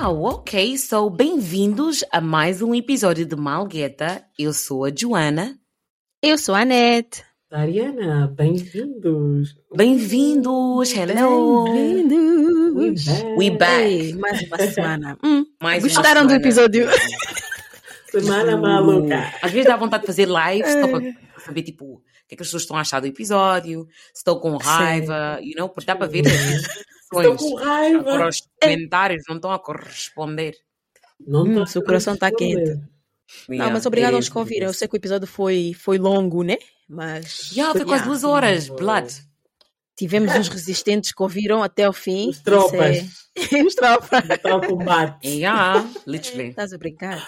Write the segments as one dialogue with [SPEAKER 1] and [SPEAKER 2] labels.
[SPEAKER 1] Uau, ok. So, bem-vindos a mais um episódio de Malgueta. Eu sou a Joana.
[SPEAKER 2] Eu sou a Anete.
[SPEAKER 3] Ariana, bem-vindos.
[SPEAKER 1] Bem-vindos. Hello.
[SPEAKER 2] Bem-vindos.
[SPEAKER 1] We back.
[SPEAKER 2] Ei, mais uma semana. Hum,
[SPEAKER 1] Mais uma
[SPEAKER 2] gostaram do episódio?
[SPEAKER 3] Semana maluca.
[SPEAKER 1] Às vezes dá vontade de fazer live só para saber, tipo, o que é que as pessoas estão a achar do episódio, se estão com raiva, you know, porque dá para ver reações.
[SPEAKER 3] com raiva.
[SPEAKER 1] Agora os comentários não estão a corresponder.
[SPEAKER 3] Não
[SPEAKER 2] Hum, seu coração tá
[SPEAKER 3] responder.
[SPEAKER 2] quente. Não, mas obrigado
[SPEAKER 1] it
[SPEAKER 2] aos
[SPEAKER 1] is
[SPEAKER 2] que ouviram. Eu sei que o episódio foi, foi longo, né? Mas
[SPEAKER 1] Yeah, foi quase
[SPEAKER 2] Yeah.
[SPEAKER 1] duas horas, blood.
[SPEAKER 2] tivemos uns resistentes que ouviram até o fim.
[SPEAKER 3] Os tropas.
[SPEAKER 2] Isso é- Os tropas.
[SPEAKER 3] Está ao combate.
[SPEAKER 1] Yeah, literally.
[SPEAKER 2] Estás a brincar?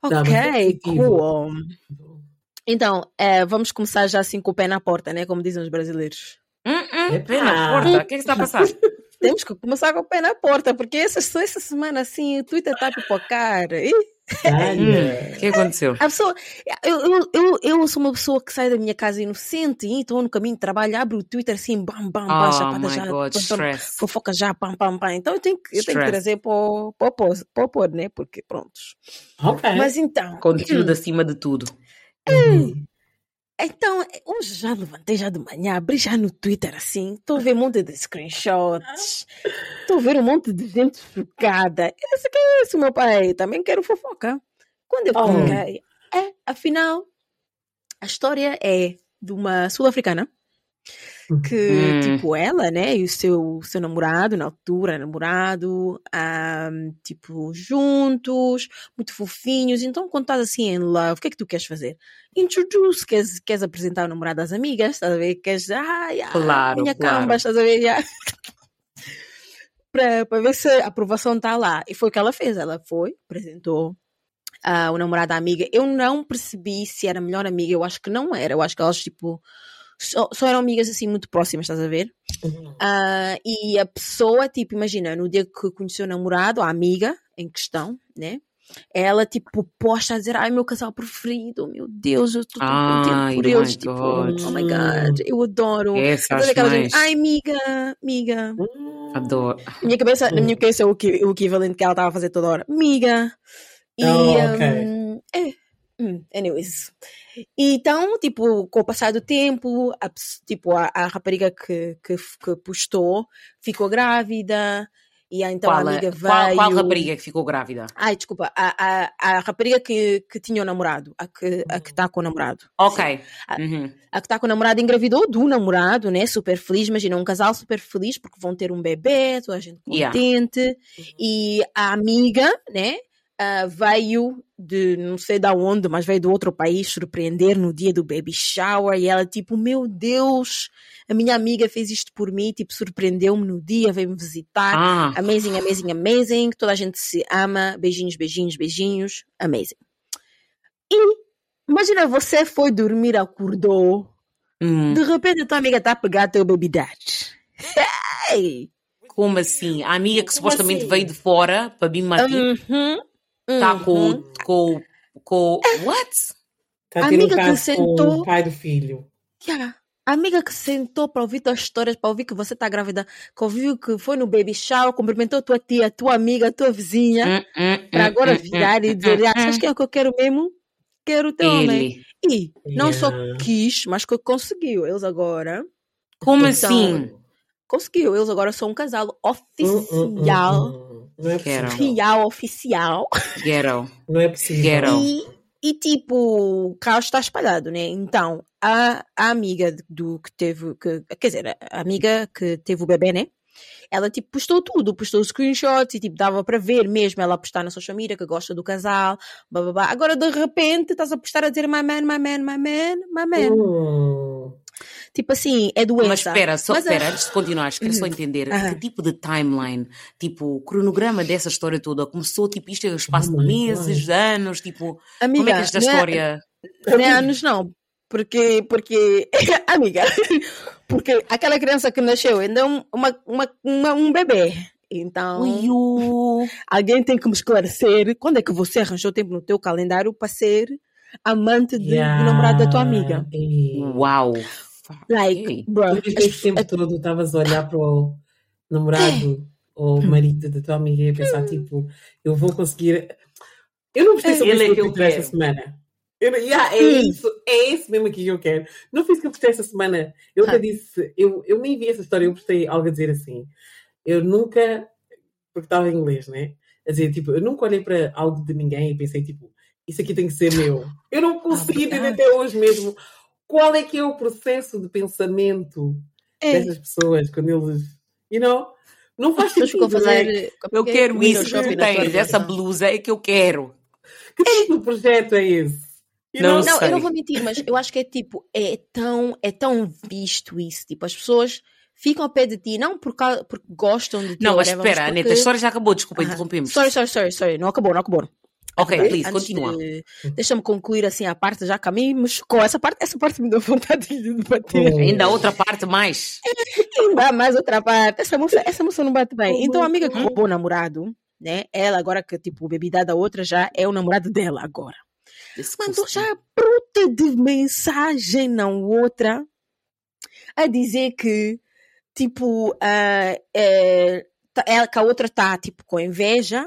[SPEAKER 3] Tá,
[SPEAKER 2] Ok,
[SPEAKER 3] é
[SPEAKER 2] cool. Então, eh, vamos começar já assim com o pé na porta, né? Como dizem os brasileiros.
[SPEAKER 1] Hum, hum, vem na porta. O que é que está a passar?
[SPEAKER 2] Temos que começar com o pé na porta, porque essa, essa semana assim o Twitter está a pipocar. Ih,
[SPEAKER 3] Olha.
[SPEAKER 1] O que aconteceu?
[SPEAKER 2] A pessoa, eu, eu, eu, eu sou uma pessoa que sai da minha casa inocente e estou no caminho de trabalho, abro o Twitter assim, bam, bam, bam,
[SPEAKER 1] Oh
[SPEAKER 2] chapada já,
[SPEAKER 1] god,
[SPEAKER 2] fofoca já, pam, pam, pam. Então eu tenho que, eu tenho que trazer para o, pôr- né? Porque prontos.
[SPEAKER 3] Ok.
[SPEAKER 2] Mas então,
[SPEAKER 1] Conteúdo acima de tudo.
[SPEAKER 3] Uhum.
[SPEAKER 2] Então, hoje já levantei já de manhã, abri já no Twitter assim, estou a ver um monte de screenshots, estou a ver um monte de gente chocada. Esse que é esse, meu pai? Também quero fofoca. Quando eu
[SPEAKER 3] Oh.
[SPEAKER 2] coloquei, é, afinal, a história é de uma sul-africana que,
[SPEAKER 1] Hum.
[SPEAKER 2] tipo, ela, né, e o seu, seu namorado, na altura, namorado, ahm, tipo, juntos, muito fofinhos. Então, quando estás assim em love, o que é que tu queres fazer? Introduce, queres, queres apresentar o namorado às amigas, estás a ver? Queres, ai, ai,
[SPEAKER 1] Claro,
[SPEAKER 2] minha
[SPEAKER 1] claro.
[SPEAKER 2] camba, estás a ver? Já. para, ver se a aprovação está lá. E foi o que ela fez. Ela foi, apresentou ah, o namorado à amiga. Eu não percebi se era melhor amiga. Eu acho que não era. Eu acho que elas, tipo, só, só eram amigas assim muito próximas, estás a ver?
[SPEAKER 3] Uhum.
[SPEAKER 2] Ah, e a pessoa, tipo, imagina, no dia que conheceu o namorado, a amiga em questão, né? Ela, tipo, posta a dizer, ai, meu casal preferido, meu Deus, eu estou tão contente por
[SPEAKER 1] oh
[SPEAKER 2] eles, tipo,
[SPEAKER 1] God.
[SPEAKER 2] oh my God, eu adoro.
[SPEAKER 1] Essa
[SPEAKER 2] Toda
[SPEAKER 1] acho
[SPEAKER 2] aquela
[SPEAKER 1] mais.
[SPEAKER 2] gente, ai, amiga, amiga.
[SPEAKER 3] Hum.
[SPEAKER 1] Adoro.
[SPEAKER 2] Na minha cabeça, na minha cabeça, o, que, o equivalente que ela estava a fazer toda hora, amiga. E,
[SPEAKER 3] Oh, ok.
[SPEAKER 2] hum, é, hum, anyways. E Então, tipo, com o passar do tempo, a, tipo, a, a rapariga que, que, que postou ficou grávida, e então
[SPEAKER 1] qual,
[SPEAKER 2] a
[SPEAKER 1] a-
[SPEAKER 2] amiga veio...
[SPEAKER 1] qual, qual rapariga que ficou grávida?
[SPEAKER 2] Ai, desculpa, a, a, a rapariga que, que tinha o namorado, a que a que está com o namorado.
[SPEAKER 1] Ok. Uhum.
[SPEAKER 2] A que está com o namorado engravidou do namorado, né? Super feliz, imagina um casal super feliz porque vão ter um bebê, toda a gente
[SPEAKER 1] Yeah.
[SPEAKER 2] contente. E a amiga, né? Ah, veio de não sei da onde, mas veio de outro país surpreender no dia do baby shower. E ela, tipo, meu Deus, a minha amiga fez isto por mim, tipo, surpreendeu-me no dia, veio me visitar.
[SPEAKER 1] Ah,
[SPEAKER 2] Amazing, amazing, amazing. Toda a gente se ama. Beijinhos, beijinhos, beijinhos. Amazing. E imagina, você foi dormir, acordou.
[SPEAKER 1] hum,
[SPEAKER 2] De repente a tua amiga está a pegar teu baby dad. Hey!
[SPEAKER 1] como assim? A amiga que
[SPEAKER 3] Como
[SPEAKER 1] supostamente
[SPEAKER 3] assim?
[SPEAKER 1] veio de fora para vir matar
[SPEAKER 2] Uhum,
[SPEAKER 1] está com,
[SPEAKER 2] uhum.
[SPEAKER 1] o- com, o- com. o- What?
[SPEAKER 3] Está a ter um
[SPEAKER 2] Amiga que
[SPEAKER 3] com
[SPEAKER 2] sentou-
[SPEAKER 3] o pai do filho.
[SPEAKER 2] Yeah. A amiga que sentou para ouvir tuas histórias, para ouvir que você está grávida, que ouviu que foi no baby shower, cumprimentou tua tia, tua amiga, tua vizinha,
[SPEAKER 1] Hum, hum,
[SPEAKER 2] para
[SPEAKER 1] hum,
[SPEAKER 2] agora virar e dizer, ah, sabes quem é que eu quero mesmo? Quero o teu homem.
[SPEAKER 1] Ele.
[SPEAKER 2] E não só
[SPEAKER 3] Yeah.
[SPEAKER 2] quis, mas que conseguiu. Eles agora
[SPEAKER 1] Como
[SPEAKER 2] Então,
[SPEAKER 1] assim?
[SPEAKER 2] Conseguiu. Eles agora são um casal
[SPEAKER 3] Hum, hum, hum,
[SPEAKER 2] oficial.
[SPEAKER 3] hum. Não é possível.
[SPEAKER 2] Real oficial.
[SPEAKER 1] Ghetto.
[SPEAKER 3] Não é possível.
[SPEAKER 1] Ghetto.
[SPEAKER 2] E, e tipo, o caos está espalhado, né? Então, a, a amiga do que teve, que, quer dizer, a amiga que teve o bebê, né? Ela, tipo, postou tudo, postou screenshots e, tipo, dava para ver mesmo ela postar na social media que gosta do casal, blá, blá, blá. Agora, de repente, estás a postar a dizer my man, my man, my man, my man.
[SPEAKER 3] Hum.
[SPEAKER 2] Tipo assim, é doença.
[SPEAKER 1] Mas espera, só
[SPEAKER 2] Mas
[SPEAKER 1] espera, antes de continuar, quero só
[SPEAKER 2] Uhum.
[SPEAKER 1] entender que tipo de timeline, tipo, o cronograma dessa história toda começou, tipo, isto é o espaço de meses, anos, tipo,
[SPEAKER 2] Amiga,
[SPEAKER 1] como é que esta
[SPEAKER 2] não é-
[SPEAKER 1] história.
[SPEAKER 2] Não é anos, não. Porque, porque, amiga, porque aquela criança que nasceu ainda é um, uma, uma, uma- um bebê. Então,
[SPEAKER 1] Ui, o-
[SPEAKER 2] alguém tem que me esclarecer quando é que você arranjou tempo no teu calendário para ser amante de, do namorado da tua amiga.
[SPEAKER 3] Yeah.
[SPEAKER 2] Like, bro,
[SPEAKER 3] Por isso esse tempo todo estavas a olhar para o namorado ou o marido da tua amiga ia pensar, tipo, eu vou conseguir. Eu não gostei sobre
[SPEAKER 1] Ele é
[SPEAKER 3] isso
[SPEAKER 1] que eu quero.
[SPEAKER 3] semana. Eu, yeah, é
[SPEAKER 2] Hum.
[SPEAKER 3] isso, é isso mesmo aqui que eu quero. Não fiz o que eu postei esta semana. Eu até
[SPEAKER 2] Ah.
[SPEAKER 3] disse, eu, eu nem vi essa história, eu postei algo a dizer assim. Eu nunca, porque estava em inglês, né? A dizer, tipo, eu nunca olhei para algo de ninguém e pensei, tipo, isso aqui tem que ser meu. Eu não consegui entender
[SPEAKER 2] verdade.
[SPEAKER 3] até hoje mesmo qual é que é o processo de pensamento
[SPEAKER 2] É.
[SPEAKER 3] dessas pessoas quando eles, you know, não faz sentido, né?
[SPEAKER 2] fazer.
[SPEAKER 1] Eu quero
[SPEAKER 2] window
[SPEAKER 1] isso que tens, essa blusa é que eu quero.
[SPEAKER 3] Que tipo de projeto é esse? You
[SPEAKER 1] Não
[SPEAKER 3] know?
[SPEAKER 2] Não,
[SPEAKER 1] sei.
[SPEAKER 2] eu não vou mentir, mas eu acho que é tipo, é tão, é tão visto isso. Tipo, as pessoas ficam ao pé de ti, não por causa, porque gostam de ti.
[SPEAKER 1] Não, mas espera,
[SPEAKER 2] porque-
[SPEAKER 1] Aneta, a história já acabou, desculpa,
[SPEAKER 2] Aham.
[SPEAKER 1] interrompemos.
[SPEAKER 2] Sorry, sorry, sorry, sorry. Não acabou, não acabou.
[SPEAKER 1] Ok,
[SPEAKER 2] Ok?
[SPEAKER 1] please, continua.
[SPEAKER 2] de- Deixa-me concluir assim a parte, já que a mim me chocou. Essa parte, essa parte me deu vontade de debater.
[SPEAKER 3] Oh.
[SPEAKER 1] Ainda outra parte mais.
[SPEAKER 2] Ainda mais outra parte. Essa moça, essa moça não bate bem.
[SPEAKER 3] Oh
[SPEAKER 2] então a amiga que roubou o namorado, né? Ela agora que tipo, bebida da outra já é o namorado dela agora. Mandou já a bruta de mensagem, não outra, a dizer que, tipo, ah, é, tá- ela, que a outra está, tipo, com inveja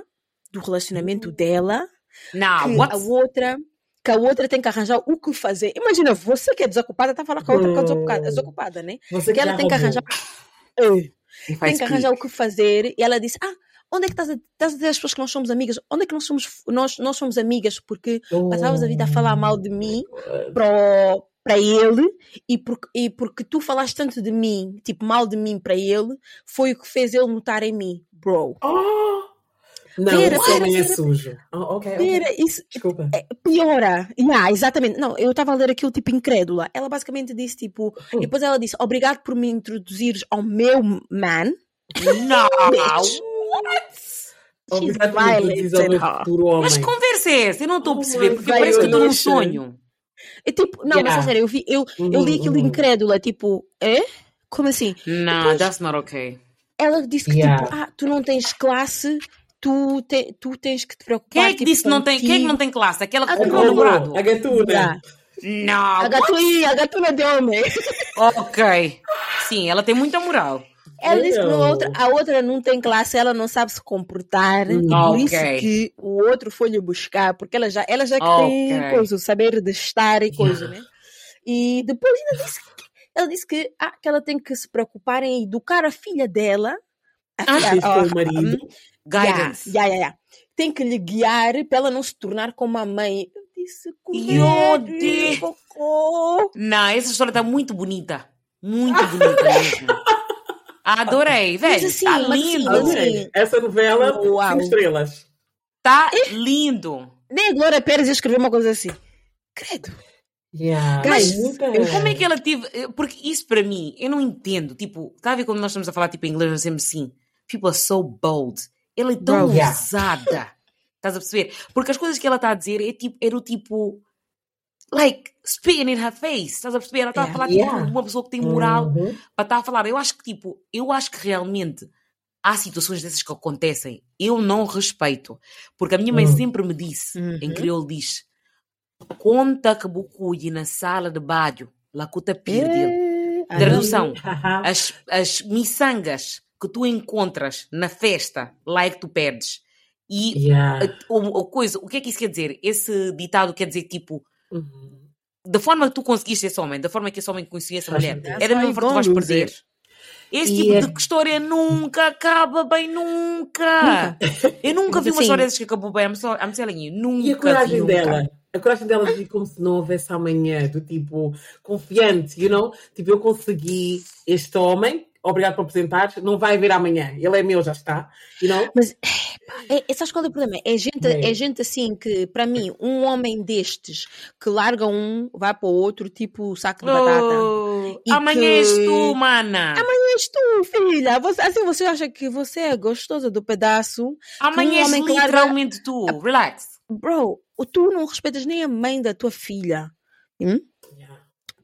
[SPEAKER 2] do relacionamento dela,
[SPEAKER 1] Não,
[SPEAKER 2] que a outra que a outra tem que arranjar o que fazer. Imagina, você que é desocupada, está a falar com a outra que é desocupada, desocupada né?
[SPEAKER 3] Você
[SPEAKER 2] Que ela tem que arranjar...
[SPEAKER 1] Faz
[SPEAKER 2] tem que arranjar
[SPEAKER 1] clique.
[SPEAKER 2] o que fazer. E ela disse, ah, onde é que estás a, estás a dizer às pessoas que nós somos amigas? Onde é que nós somos, nós, nós somos amigas? Porque passavas a vida a falar mal de mim para, para ele e porque, e porque tu falaste tanto de mim, tipo, mal de mim para ele, foi o que fez ele notar em mim, bro.
[SPEAKER 3] Oh! Não, esse
[SPEAKER 2] pera,
[SPEAKER 3] homem é
[SPEAKER 2] pera.
[SPEAKER 3] sujo. Oh, ok, ok.
[SPEAKER 2] Pera, isso
[SPEAKER 3] Desculpa.
[SPEAKER 2] é, piora. Yeah, exatamente. Não, eu estava a ler aquilo tipo incrédula. Ela basicamente disse tipo,
[SPEAKER 3] Hum.
[SPEAKER 2] e depois ela disse, obrigado por me introduzires ao meu man.
[SPEAKER 1] Não!
[SPEAKER 2] Bitch.
[SPEAKER 3] Obrigado por me introduzir ao meu
[SPEAKER 2] her.
[SPEAKER 3] futuro homem.
[SPEAKER 1] Mas que conversa é essa? Eu não estou a
[SPEAKER 3] Oh
[SPEAKER 1] perceber, porque parece que eu estou num sonho.
[SPEAKER 2] É tipo, não, mas
[SPEAKER 3] Yeah.
[SPEAKER 2] a sério, eu, vi, eu, eu li aquilo
[SPEAKER 3] Uhum, uhum.
[SPEAKER 2] incrédula, tipo, é? Como assim?
[SPEAKER 1] Não,
[SPEAKER 2] Depois-
[SPEAKER 1] that's not okay.
[SPEAKER 2] Ela disse que
[SPEAKER 3] Yeah.
[SPEAKER 2] tipo, ah, tu não tens classe, tu, te, tu tens que te preocupar.
[SPEAKER 1] Quem é que
[SPEAKER 2] tipo,
[SPEAKER 1] disse que não tem, quem é que não tem classe? Aquela que
[SPEAKER 2] Ah,
[SPEAKER 1] comprou o namorado?
[SPEAKER 3] A gatuna.
[SPEAKER 2] Yeah.
[SPEAKER 1] Não,
[SPEAKER 2] A gatuna, a gatuna de homem.
[SPEAKER 1] ok. Sim, ela tem muita moral.
[SPEAKER 2] Ela disse que
[SPEAKER 3] Não.
[SPEAKER 2] outra, a outra não tem classe, ela não sabe se comportar. E
[SPEAKER 1] Ah,
[SPEAKER 2] por isso que o outro foi lhe buscar, porque ela já, ela já que
[SPEAKER 1] Ok.
[SPEAKER 2] tem coisa, o saber de estar e coisa, né? E depois ela disse que, ela disse que, ah, que ela tem que se preocupar em educar a filha dela. A
[SPEAKER 1] Ah,
[SPEAKER 2] filha-
[SPEAKER 3] Fez com
[SPEAKER 2] a-
[SPEAKER 3] o marido.
[SPEAKER 1] Guidance.
[SPEAKER 2] Yeah, yeah, yeah. Tem que lhe guiar para ela não se tornar como a mãe. Eu disse,
[SPEAKER 1] Meu
[SPEAKER 2] comédia,
[SPEAKER 1] Deus.
[SPEAKER 2] cocô.
[SPEAKER 1] Não, essa história está muito bonita. Muito bonita mesmo. Adorei, velho.
[SPEAKER 2] assim,
[SPEAKER 1] Tá
[SPEAKER 2] mas assim,
[SPEAKER 1] lindo.
[SPEAKER 2] assim-
[SPEAKER 3] Essa novela,
[SPEAKER 2] Uau.
[SPEAKER 3] cinco estrelas.
[SPEAKER 1] Tá lindo.
[SPEAKER 2] Nem a Glória Pérez ia escrever uma coisa assim. Credo.
[SPEAKER 3] Yeah.
[SPEAKER 2] Mas,
[SPEAKER 1] Como é que ela teve. eh, Porque isso para mim, eu não entendo. Tipo, está a ver quando nós estamos a falar tipo, em inglês, nós dizemos assim: People are so bold. Ela é tão
[SPEAKER 2] Bro.
[SPEAKER 3] Yeah.
[SPEAKER 1] ousada. Estás a perceber? Porque as coisas que ela está a dizer é tipo, era o tipo. Like, spitting in her face. Estás a perceber? Ela está a
[SPEAKER 2] Yeah.
[SPEAKER 1] falar tipo,
[SPEAKER 3] Yeah.
[SPEAKER 1] de uma pessoa que tem moral
[SPEAKER 3] Uhum.
[SPEAKER 1] para estar a falar. Eu acho que, tipo, eu acho que realmente há situações dessas que acontecem. Eu não respeito. Porque a minha mãe
[SPEAKER 3] Hum.
[SPEAKER 1] sempre me disse, em
[SPEAKER 2] Uhum.
[SPEAKER 1] crioulo diz, conta que bucuí na sala de baixo, lá com o tapir dele.
[SPEAKER 2] É,
[SPEAKER 1] Tradução. As, as miçangas que tu encontras na festa, lá é que tu perdes. E
[SPEAKER 3] Yeah.
[SPEAKER 1] a, o, a coisa, o que é que isso quer dizer? Esse ditado quer dizer, tipo,
[SPEAKER 3] Uhum.
[SPEAKER 1] da forma que tu conseguiste esse homem, da forma que esse homem conhecia essa
[SPEAKER 3] Faz
[SPEAKER 1] mulher, é da mesma forma que tu vais perder. Esse
[SPEAKER 3] E
[SPEAKER 1] tipo
[SPEAKER 3] é-
[SPEAKER 1] de história nunca acaba bem, nunca. Eu nunca vi uma
[SPEAKER 2] assim-
[SPEAKER 1] história dessas que acabou bem. I'm, so, I'm telling you, nunca
[SPEAKER 3] E a coragem
[SPEAKER 1] vi, nunca.
[SPEAKER 3] dela? A coragem dela de como se não houvesse amanhã, do tipo, confiante, you know? Tipo, eu consegui este homem, obrigado por apresentares, não vai haver amanhã, ele é meu, já está, know?
[SPEAKER 2] Mas, é, é, sabes qual é o problema? É gente,
[SPEAKER 3] É.
[SPEAKER 2] é gente assim que, para mim, um homem destes que larga um, vai para o outro, tipo saco de batata.
[SPEAKER 1] Oh,
[SPEAKER 2] E
[SPEAKER 1] amanhã
[SPEAKER 2] que-
[SPEAKER 1] és tu, mana.
[SPEAKER 2] És tu, filha. Você, assim você acha que você é gostosa do pedaço?
[SPEAKER 1] Amanhã
[SPEAKER 2] um
[SPEAKER 1] és
[SPEAKER 2] que larga-
[SPEAKER 1] literalmente tu. Relax.
[SPEAKER 2] Bro, tu não respeitas nem a mãe da tua filha. Hum?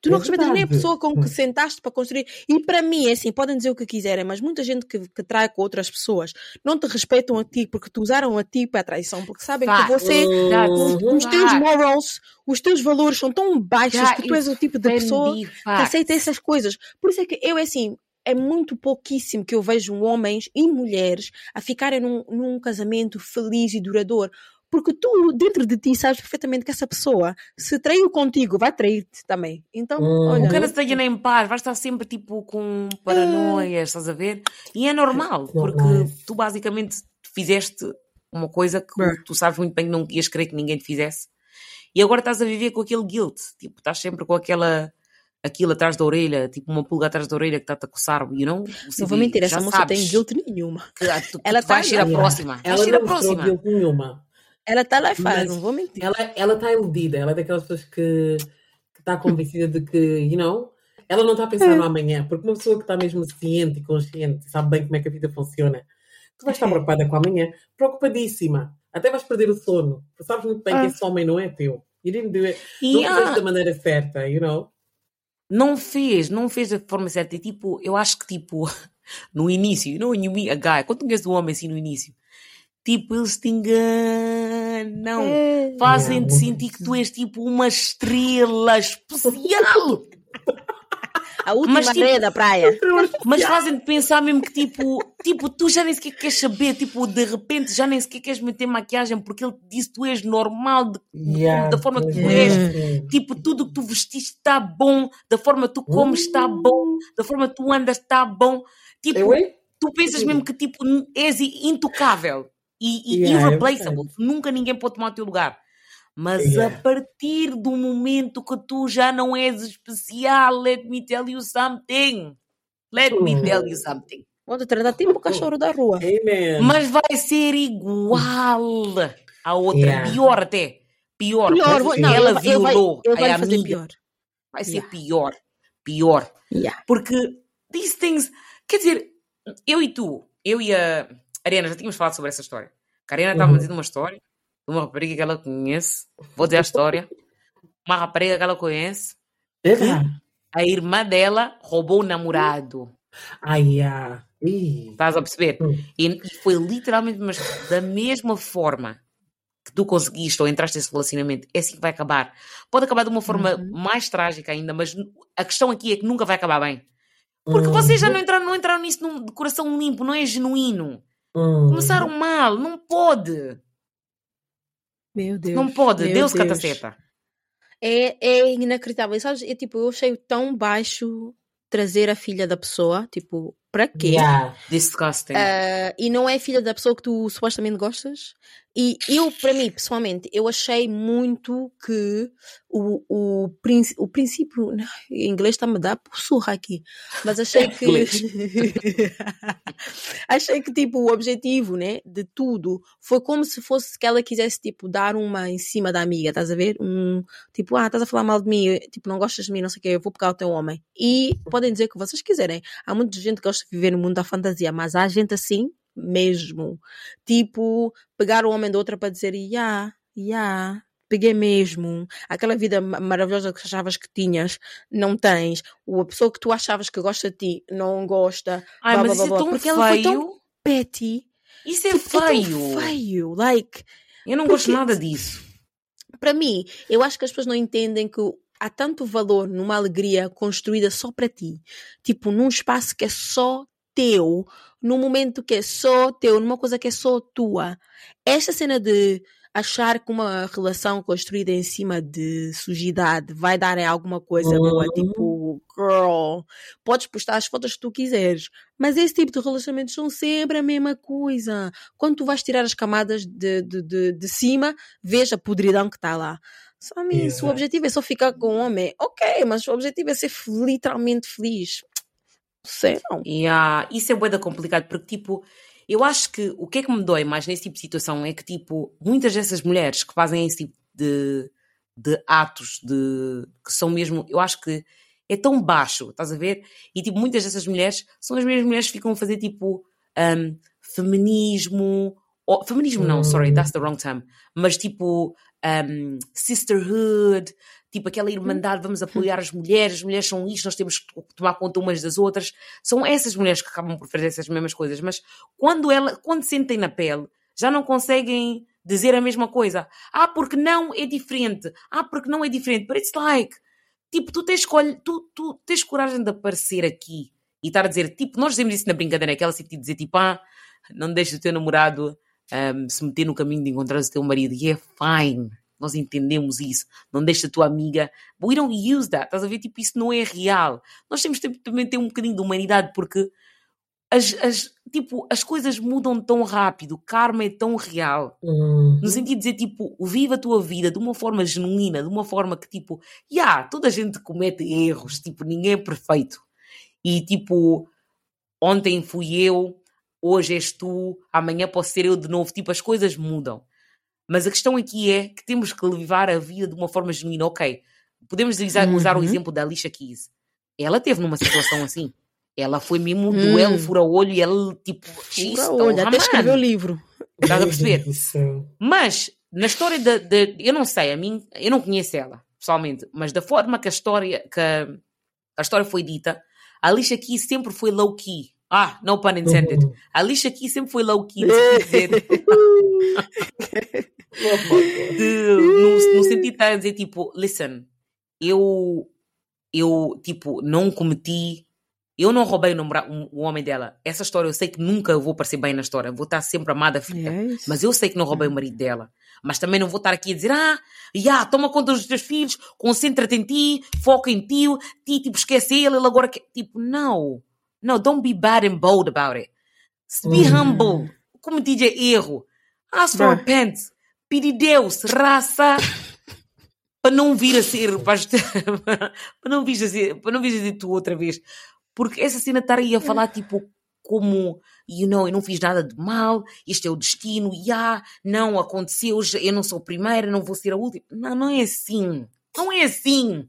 [SPEAKER 2] Tu não
[SPEAKER 3] É
[SPEAKER 2] respeitas nem a pessoa com que sentaste para construir. E para mim, é assim, podem dizer o que quiserem, mas muita gente que, que trai com outras pessoas não te respeitam a ti porque te usaram a ti para a traição, porque sabem
[SPEAKER 1] Fact.
[SPEAKER 2] que você,
[SPEAKER 3] Uhum.
[SPEAKER 2] os teus
[SPEAKER 1] Fact.
[SPEAKER 2] morals, os teus valores são tão baixos
[SPEAKER 1] Já
[SPEAKER 2] que tu és o tipo de pessoa que aceita essas coisas. Por isso é que eu, é assim, é muito pouquíssimo que eu vejo homens e mulheres a ficarem num, num casamento feliz e duradouro. Porque tu, dentro de ti, sabes perfeitamente que essa pessoa, se traiu contigo, vai trair-te também. Então,
[SPEAKER 3] Hum.
[SPEAKER 2] olha.
[SPEAKER 1] O cara se tenha nem paz, vai estar sempre tipo com paranoias, estás a ver? E é normal, porque
[SPEAKER 3] Nice.
[SPEAKER 1] tu basicamente fizeste uma coisa que tu sabes muito bem que não ias querer que ninguém te fizesse. E agora estás a viver com aquele guilt, tipo, estás sempre com aquela aquilo atrás da orelha, tipo uma pulga atrás da orelha que está-te a coçar, you know?
[SPEAKER 2] Não vou mentir, essa moça tem guilt nenhuma.
[SPEAKER 1] que ah, tu,
[SPEAKER 2] Ela
[SPEAKER 1] tu vais
[SPEAKER 2] tá
[SPEAKER 1] ir à próxima, vais
[SPEAKER 3] Ela
[SPEAKER 1] ir à próxima.
[SPEAKER 3] guilt nenhuma.
[SPEAKER 2] Ela está lá e faz, não vou mentir.
[SPEAKER 3] Ela ela está iludida. Ela é daquelas pessoas que está convencida de que, you know, ela não está a pensar no amanhã. Porque uma pessoa que está mesmo ciente e consciente, sabe bem como é que a vida funciona, tu vais estar preocupada com amanhã, preocupadíssima. Até vais perder o sono. Tu sabes muito bem
[SPEAKER 2] Ah.
[SPEAKER 3] que esse homem não é teu. You didn't do it. Não fizeste
[SPEAKER 1] ah,
[SPEAKER 3] da maneira certa, you know?
[SPEAKER 1] não fez, não fez da forma certa. E tipo, eu acho que tipo, no início, you know, when you meet a guy, quando tu conheces um homem assim no início, tipo, eles te enganam.
[SPEAKER 2] É.
[SPEAKER 1] Fazem-te
[SPEAKER 3] Yeah,
[SPEAKER 1] sentir que tu és tipo uma estrela especial.
[SPEAKER 2] A última
[SPEAKER 1] Mas, tipo,
[SPEAKER 2] areia da praia.
[SPEAKER 1] Mas fazem-te pensar mesmo que tipo, tipo, tu já nem sequer queres saber, tipo, de repente já nem sequer queres meter maquiagem porque ele te disse que tu és normal de- de-
[SPEAKER 3] Yeah,
[SPEAKER 1] da forma que tu
[SPEAKER 3] pois
[SPEAKER 1] és.
[SPEAKER 3] é.
[SPEAKER 1] Tipo, tudo que tu vestiste está bom, da forma que tu comes está bom, da forma que tu andas está bom. Tipo, tu pensas mesmo que tipo, és intocável e, e
[SPEAKER 3] Yeah, é
[SPEAKER 1] irreplaceable. Nunca ninguém pode tomar o teu lugar. Mas
[SPEAKER 3] Yeah.
[SPEAKER 1] a partir do momento que tu já não és especial, let me tell you something. Let me
[SPEAKER 3] Uhum.
[SPEAKER 1] tell you something.
[SPEAKER 2] Quando tratar tipo o cachorro da rua.
[SPEAKER 3] Amen.
[SPEAKER 1] Mas vai ser igual à outra.
[SPEAKER 3] Yeah.
[SPEAKER 1] Pior até. Pior.
[SPEAKER 2] Pior, não,
[SPEAKER 1] ela
[SPEAKER 2] vai,
[SPEAKER 1] violou
[SPEAKER 2] ele vai
[SPEAKER 1] a
[SPEAKER 2] fazer
[SPEAKER 1] amiga.
[SPEAKER 2] pior.
[SPEAKER 1] Vai ser
[SPEAKER 2] Yeah.
[SPEAKER 1] pior. Pior.
[SPEAKER 2] Yeah.
[SPEAKER 1] Porque these things. Quer dizer, eu e tu, eu e a Ariana já tínhamos falado sobre essa história. A Ariana estava-me
[SPEAKER 3] Uhum.
[SPEAKER 1] dizendo uma história de uma rapariga que ela conhece. Vou dizer a história. Uma rapariga que ela conhece.
[SPEAKER 3] Eita.
[SPEAKER 1] A irmã dela roubou o namorado.
[SPEAKER 3] Ai, ah.
[SPEAKER 1] Estás a perceber?
[SPEAKER 3] Hum.
[SPEAKER 1] E, e foi literalmente mas da mesma forma que tu conseguiste ou entraste nesse relacionamento, é assim que vai acabar. Pode acabar de uma forma
[SPEAKER 2] Uhum.
[SPEAKER 1] mais trágica ainda, mas a questão aqui é que nunca vai acabar bem. Porque
[SPEAKER 3] Hum.
[SPEAKER 1] vocês já não entraram, não entraram nisso num- de coração limpo, não é genuíno.
[SPEAKER 3] Hum.
[SPEAKER 1] Começaram mal, não pode.
[SPEAKER 2] Meu Deus.
[SPEAKER 1] não pode.
[SPEAKER 2] meu
[SPEAKER 1] Deus
[SPEAKER 2] Deus.
[SPEAKER 1] cataceta.
[SPEAKER 2] É, é inacreditável. Sabes, eu, tipo, eu achei tão baixo trazer a filha da pessoa. Tipo, para quê?
[SPEAKER 3] Yeah.
[SPEAKER 1] Disgusting.
[SPEAKER 2] Ah, e não é filha da pessoa que tu supostamente gostas. E eu, para mim, pessoalmente, eu achei muito que o, o, princ- o princípio. não, Em inglês está-me a dar por surra aqui. Mas achei que. Achei que, tipo, o objetivo, né, de tudo foi como se fosse que ela quisesse, tipo, dar uma em cima da amiga, estás a ver? Um, tipo, ah, estás a falar mal de mim, tipo, não gostas de mim, não sei o quê, eu vou pegar o teu homem. E podem dizer o que vocês quiserem. Há muita gente que gosta de viver no mundo da fantasia, mas há gente assim mesmo. Tipo, pegar o homem da outra para dizer, ya, ya, peguei mesmo. Aquela vida ma- maravilhosa que achavas que tinhas, não tens. A pessoa que tu achavas que gosta de ti, não gosta.
[SPEAKER 1] Ai,
[SPEAKER 2] blá,
[SPEAKER 1] mas
[SPEAKER 2] blá,
[SPEAKER 1] isso
[SPEAKER 2] blá,
[SPEAKER 1] é tão
[SPEAKER 2] porque ela foi
[SPEAKER 1] feio.
[SPEAKER 2] tão Petty.
[SPEAKER 1] Isso é
[SPEAKER 2] Tipo, é
[SPEAKER 1] feio.
[SPEAKER 2] feio. Like,
[SPEAKER 1] Eu não gosto nada disso.
[SPEAKER 2] para mim, eu acho que as pessoas não entendem que há tanto valor numa alegria construída só para ti. Tipo, num espaço que é só teu, num momento que é só teu, numa coisa que é só tua. Esta cena de achar que uma relação construída em cima de sujidade vai dar em alguma coisa boa,
[SPEAKER 3] Uhum.
[SPEAKER 2] tipo, girl, podes postar as fotos que tu quiseres, mas esse tipo de relacionamentos são sempre a mesma coisa. Quando tu vais tirar as camadas de, de, de, de cima, veja a podridão que está lá. Só a mim, se o objetivo é só ficar com o homem, ok, mas o objetivo é ser literalmente feliz. Sei, não.
[SPEAKER 1] E ah, isso é bué da complicado, porque tipo, eu acho que o que é que me dói mais nesse tipo de situação é que tipo, muitas dessas mulheres que fazem esse tipo de, de atos de que são mesmo, eu acho que é tão baixo, estás a ver? E tipo, muitas dessas mulheres são as mesmas mulheres que ficam a fazer tipo um, feminismo, ou, feminismo não, sorry,
[SPEAKER 3] Hum.
[SPEAKER 1] that's the wrong term, mas tipo um, sisterhood, tipo aquela irmandade, vamos apoiar as mulheres, as mulheres são isto, nós temos que tomar conta umas das outras. São essas mulheres que acabam por fazer essas mesmas coisas, mas quando, ela, quando sentem na pele, já não conseguem dizer a mesma coisa. Ah, porque não é diferente. Ah, porque não é diferente. But it's like, tipo, tu tens, tu, tu tens coragem de aparecer aqui e estar a dizer, tipo, nós dizemos isso na brincadeira, aquela tipo de dizer, tipo, ah, não deixes o teu namorado um, se meter no caminho de encontrar o teu marido. E é fine. Nós entendemos isso. Não deixa a tua amiga. But we don't use that. Estás a ver? Tipo, isso não é real. Nós temos de também ter um bocadinho de humanidade porque as, as, tipo, as coisas mudam tão rápido. O karma é tão real.
[SPEAKER 3] Uhum.
[SPEAKER 1] No sentido de dizer, tipo, viva a tua vida de uma forma genuína, de uma forma que, tipo, já, yeah, toda a gente comete erros. Tipo, ninguém é perfeito. E, tipo, ontem fui eu, hoje és tu, amanhã posso ser eu de novo. Tipo, as coisas mudam. Mas a questão aqui é que temos que levar a vida de uma forma genuína. Ok, podemos usar,
[SPEAKER 2] Uhum.
[SPEAKER 1] usar o exemplo da Alicia Keys. Ela teve numa situação assim. Ela foi mesmo um
[SPEAKER 2] Hum.
[SPEAKER 1] duelo, fura-olho e ela, tipo, she's
[SPEAKER 2] Fura
[SPEAKER 1] still
[SPEAKER 2] olho, até escreveu o livro.
[SPEAKER 1] Estás a perceber? Mas, na história da. da- eu não sei, a mim, eu não conheço ela, pessoalmente, mas da forma que a história, que a, a história foi dita, a Alicia Keys sempre foi low-key. Ah, no pun intended.
[SPEAKER 3] Uhum.
[SPEAKER 1] A Alicia Keys sempre foi low-key, no no, sentido de estar a dizer, tipo, listen, eu, eu, tipo, não cometi, eu não roubei o, namora- o- homem dela. Essa história eu sei que nunca vou parecer bem na história, vou estar sempre amada, filha.
[SPEAKER 2] Yes.
[SPEAKER 1] Mas eu sei que não roubei o marido dela. Mas também não vou estar aqui a dizer, ah, já, toma conta dos teus filhos, concentra-te em ti, foca em ti, ti, tipo, esquece ele, ele agora quer. Tipo, não. No, don't be bad and bold about it. Be
[SPEAKER 3] Uhum.
[SPEAKER 1] humble. Cometi erro. Ask for repent. Pedir Deus, raça, para não vir a ser, para não vir a ser, para não vir a ser tu outra vez. Porque essa cena estar aí a falar, tipo, como, you know, eu não fiz nada de mal, isto é o destino, e ah, não aconteceu, eu não sou a primeira, não vou ser a última. Não, não é assim. Não é assim.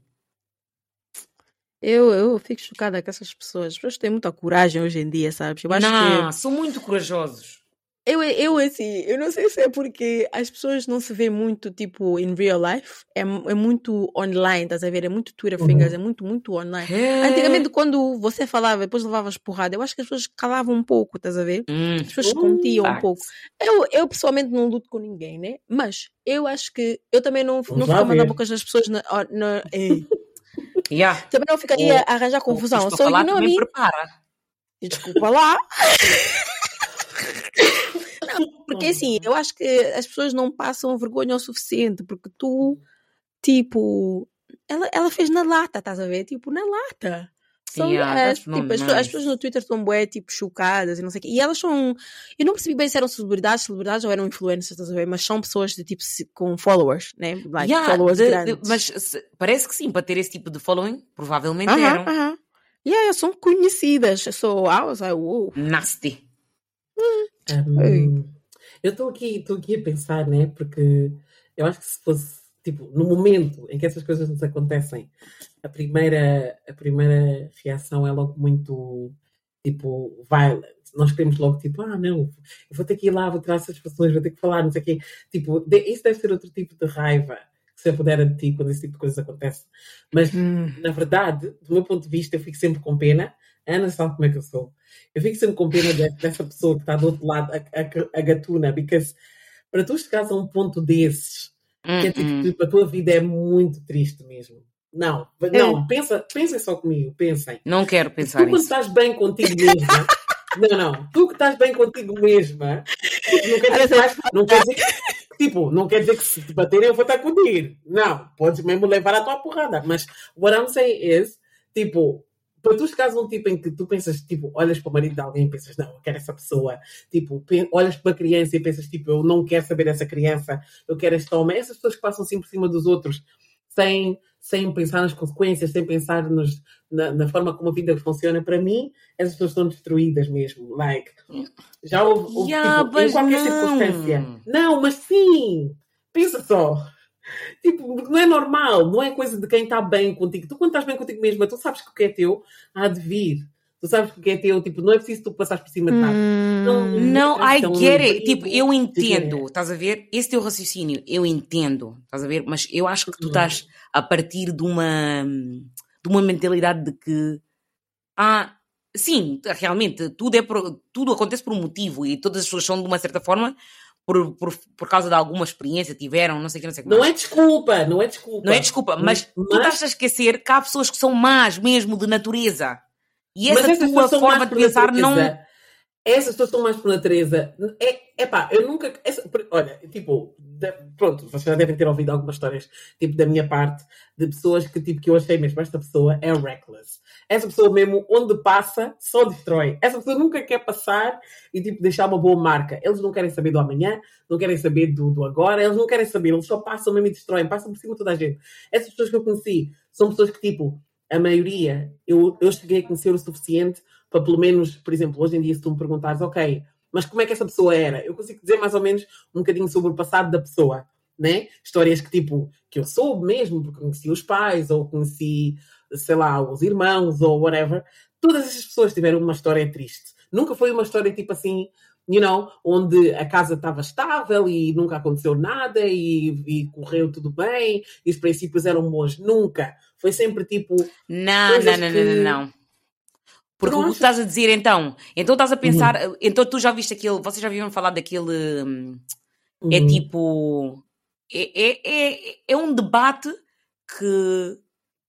[SPEAKER 2] Eu, eu fico chocada com essas pessoas. As pessoas têm muita coragem hoje em dia, sabes? Eu acho
[SPEAKER 1] não,
[SPEAKER 2] que.
[SPEAKER 1] são muito corajosos.
[SPEAKER 2] Eu, eu, assim, eu não sei se é porque as pessoas não se veem muito, tipo, in real life. É, é muito online, estás a ver? É muito Twitter
[SPEAKER 3] Uhum.
[SPEAKER 2] fingers, é muito, muito online.
[SPEAKER 1] É.
[SPEAKER 2] Antigamente, quando você falava, depois levavas porrada, eu acho que as pessoas calavam um pouco, estás a ver?
[SPEAKER 1] Hum,
[SPEAKER 2] As pessoas contiam um pouco. Eu, eu pessoalmente não luto com ninguém, né? Mas eu acho que eu também não, não fico a mandar bocas das pessoas na, na-.
[SPEAKER 1] Yeah.
[SPEAKER 2] também não ficaria a arranjar confusão.
[SPEAKER 1] Isto
[SPEAKER 2] Só
[SPEAKER 1] falar também
[SPEAKER 2] me.
[SPEAKER 1] prepara.
[SPEAKER 2] Desculpa lá. Não, porque assim, eu acho que as pessoas não passam vergonha o suficiente, porque tu, tipo, ela, ela fez na lata, estás a ver? Tipo, na lata. São,
[SPEAKER 1] Yeah,
[SPEAKER 2] as, tipo, as, pessoas- as
[SPEAKER 1] nice.
[SPEAKER 2] pessoas no Twitter estão bué, tipo, chocadas e não sei o quê. E elas são. Eu não percebi bem se eram celebridades, celebridades ou eram influencers, estás a ver? Mas são pessoas de tipo com followers, né? Like,
[SPEAKER 1] Yeah,
[SPEAKER 2] followers
[SPEAKER 1] de- de-
[SPEAKER 2] grandes.
[SPEAKER 1] mas se- parece que sim, para ter esse tipo de following, provavelmente
[SPEAKER 2] Aham,
[SPEAKER 1] eram.
[SPEAKER 2] aham. Yeah, são conhecidas. So I was like, wow.
[SPEAKER 1] Nasty.
[SPEAKER 3] Um,
[SPEAKER 2] Ei.
[SPEAKER 3] eu estou aqui, estou aqui a pensar, né? Porque eu acho que se fosse, tipo, no momento em que essas coisas nos acontecem, a primeira, a primeira reação é logo muito, tipo, violent. Nós queremos logo, tipo, ah, não, eu vou ter que ir lá, vou tirar satisfações, vou ter que falar, não sei o quê. Tipo, de- isso deve ser outro tipo de raiva que se apodera de ti quando esse tipo de coisas acontece. Mas na verdade, do meu ponto de vista, eu fico sempre com pena. A Ana sabe como é que eu sou. Eu fico sempre com pena de- dessa pessoa que está do outro lado, a, a, a gatuna, porque para tu chegares a um ponto desses, dizer
[SPEAKER 1] Hum,
[SPEAKER 3] que
[SPEAKER 1] hum.
[SPEAKER 3] tipo, a tua vida é muito triste mesmo. Não, não, pensa, pensem só comigo, pensem.
[SPEAKER 1] Não quero
[SPEAKER 3] Tu
[SPEAKER 1] pensar
[SPEAKER 3] quando
[SPEAKER 1] nisso.
[SPEAKER 3] estás bem contigo mesma, não, não, tu que estás bem contigo mesma, não quer dizer que vais- não quer dizer que, tipo, não quer dizer que se te baterem eu vou estar contigo. Não, podes mesmo levar a tua porrada. Mas what I'm saying is, tipo, para tu chegares a um tipo em que tu pensas, tipo, olhas para o marido de alguém e pensas, não, eu quero essa pessoa. Tipo, olhas para a criança e pensas, tipo, eu não quero saber dessa criança, eu quero este homem. Essas pessoas que passam assim por cima dos outros, sem, sem pensar nas consequências, sem pensar nos, na, na forma como a vida funciona, para mim, essas pessoas estão destruídas mesmo. Like, já houve, houve,
[SPEAKER 1] Yeah,
[SPEAKER 3] tipo, em qualquer
[SPEAKER 1] não.
[SPEAKER 3] circunstância. Não, mas sim! Pensa só. Tipo, não é normal, não é coisa de quem está bem contigo. Tu, quando estás bem contigo mesma, tu sabes que o que é teu há de vir. Tu sabes que o que é teu, tipo, não é preciso tu passares por cima de nada. Não,
[SPEAKER 1] Não, I
[SPEAKER 3] Então,
[SPEAKER 1] get it.
[SPEAKER 3] brigo,
[SPEAKER 1] Tipo, eu entendo,
[SPEAKER 3] ver.
[SPEAKER 1] estás a ver? Esse teu raciocínio, eu entendo, estás a ver? Mas eu acho que tu
[SPEAKER 3] Uhum.
[SPEAKER 1] estás a partir de uma, de uma mentalidade de que, ah, sim, realmente, tudo, é por- tudo acontece por um motivo e todas as pessoas são de uma certa forma por, por, por causa de alguma experiência tiveram, não sei o que, não sei o que
[SPEAKER 3] Não
[SPEAKER 1] mais.
[SPEAKER 3] é desculpa, não é desculpa.
[SPEAKER 1] Não é desculpa, mas, tu estás a esquecer que há pessoas que são más mesmo de natureza. E essa
[SPEAKER 3] essas
[SPEAKER 1] tua forma
[SPEAKER 3] mais
[SPEAKER 1] de
[SPEAKER 3] por
[SPEAKER 1] pensar não.
[SPEAKER 3] natureza. Essas pessoas estão mais por natureza. É, epá, eu nunca. essa- olha, tipo, de- pronto, vocês já devem ter ouvido algumas histórias, tipo, da minha parte, de pessoas que, tipo, que eu achei mesmo, esta pessoa é reckless. Essa pessoa mesmo, onde passa, só destrói. Essa pessoa nunca quer passar e, tipo, deixar uma boa marca. Eles não querem saber do amanhã, não querem saber do, do agora, eles não querem saber, eles só passam mesmo e destroem, passam por cima de toda a gente. Essas pessoas que eu conheci são pessoas que, tipo, a maioria, eu, eu cheguei a conhecer o suficiente para pelo menos, por exemplo, hoje em dia, se tu me perguntares, ok, mas como é que essa pessoa era? Eu consigo dizer mais ou menos um bocadinho sobre o passado da pessoa, né? Histórias que, tipo, que eu soube mesmo, porque conheci os pais, ou conheci, sei lá, os irmãos, ou whatever. Todas essas pessoas tiveram uma história triste. Nunca foi uma história, tipo assim, you know, onde a casa estava estável e nunca aconteceu nada e, e correu tudo bem e os princípios eram bons. Nunca. Foi sempre tipo,
[SPEAKER 1] Não, não, não, não,
[SPEAKER 3] que-
[SPEAKER 1] não, não. Porque
[SPEAKER 3] Tu
[SPEAKER 1] o que
[SPEAKER 3] não
[SPEAKER 1] tu estás a dizer então? Então estás a pensar.
[SPEAKER 3] Uhum.
[SPEAKER 1] Então tu já viste aquele. Vocês já viram falar daquele. hum, É
[SPEAKER 3] hum,
[SPEAKER 1] tipo. É, é, é, é um debate que.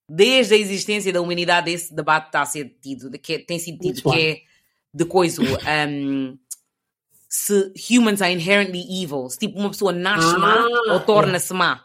[SPEAKER 1] Desde a existência da humanidade, esse debate está a ser tido, de que é- tem sido tido, que é de coisa. hum, se humans are inherently evil, se tipo uma pessoa nasce
[SPEAKER 3] Ah,
[SPEAKER 1] má ou torna-se má.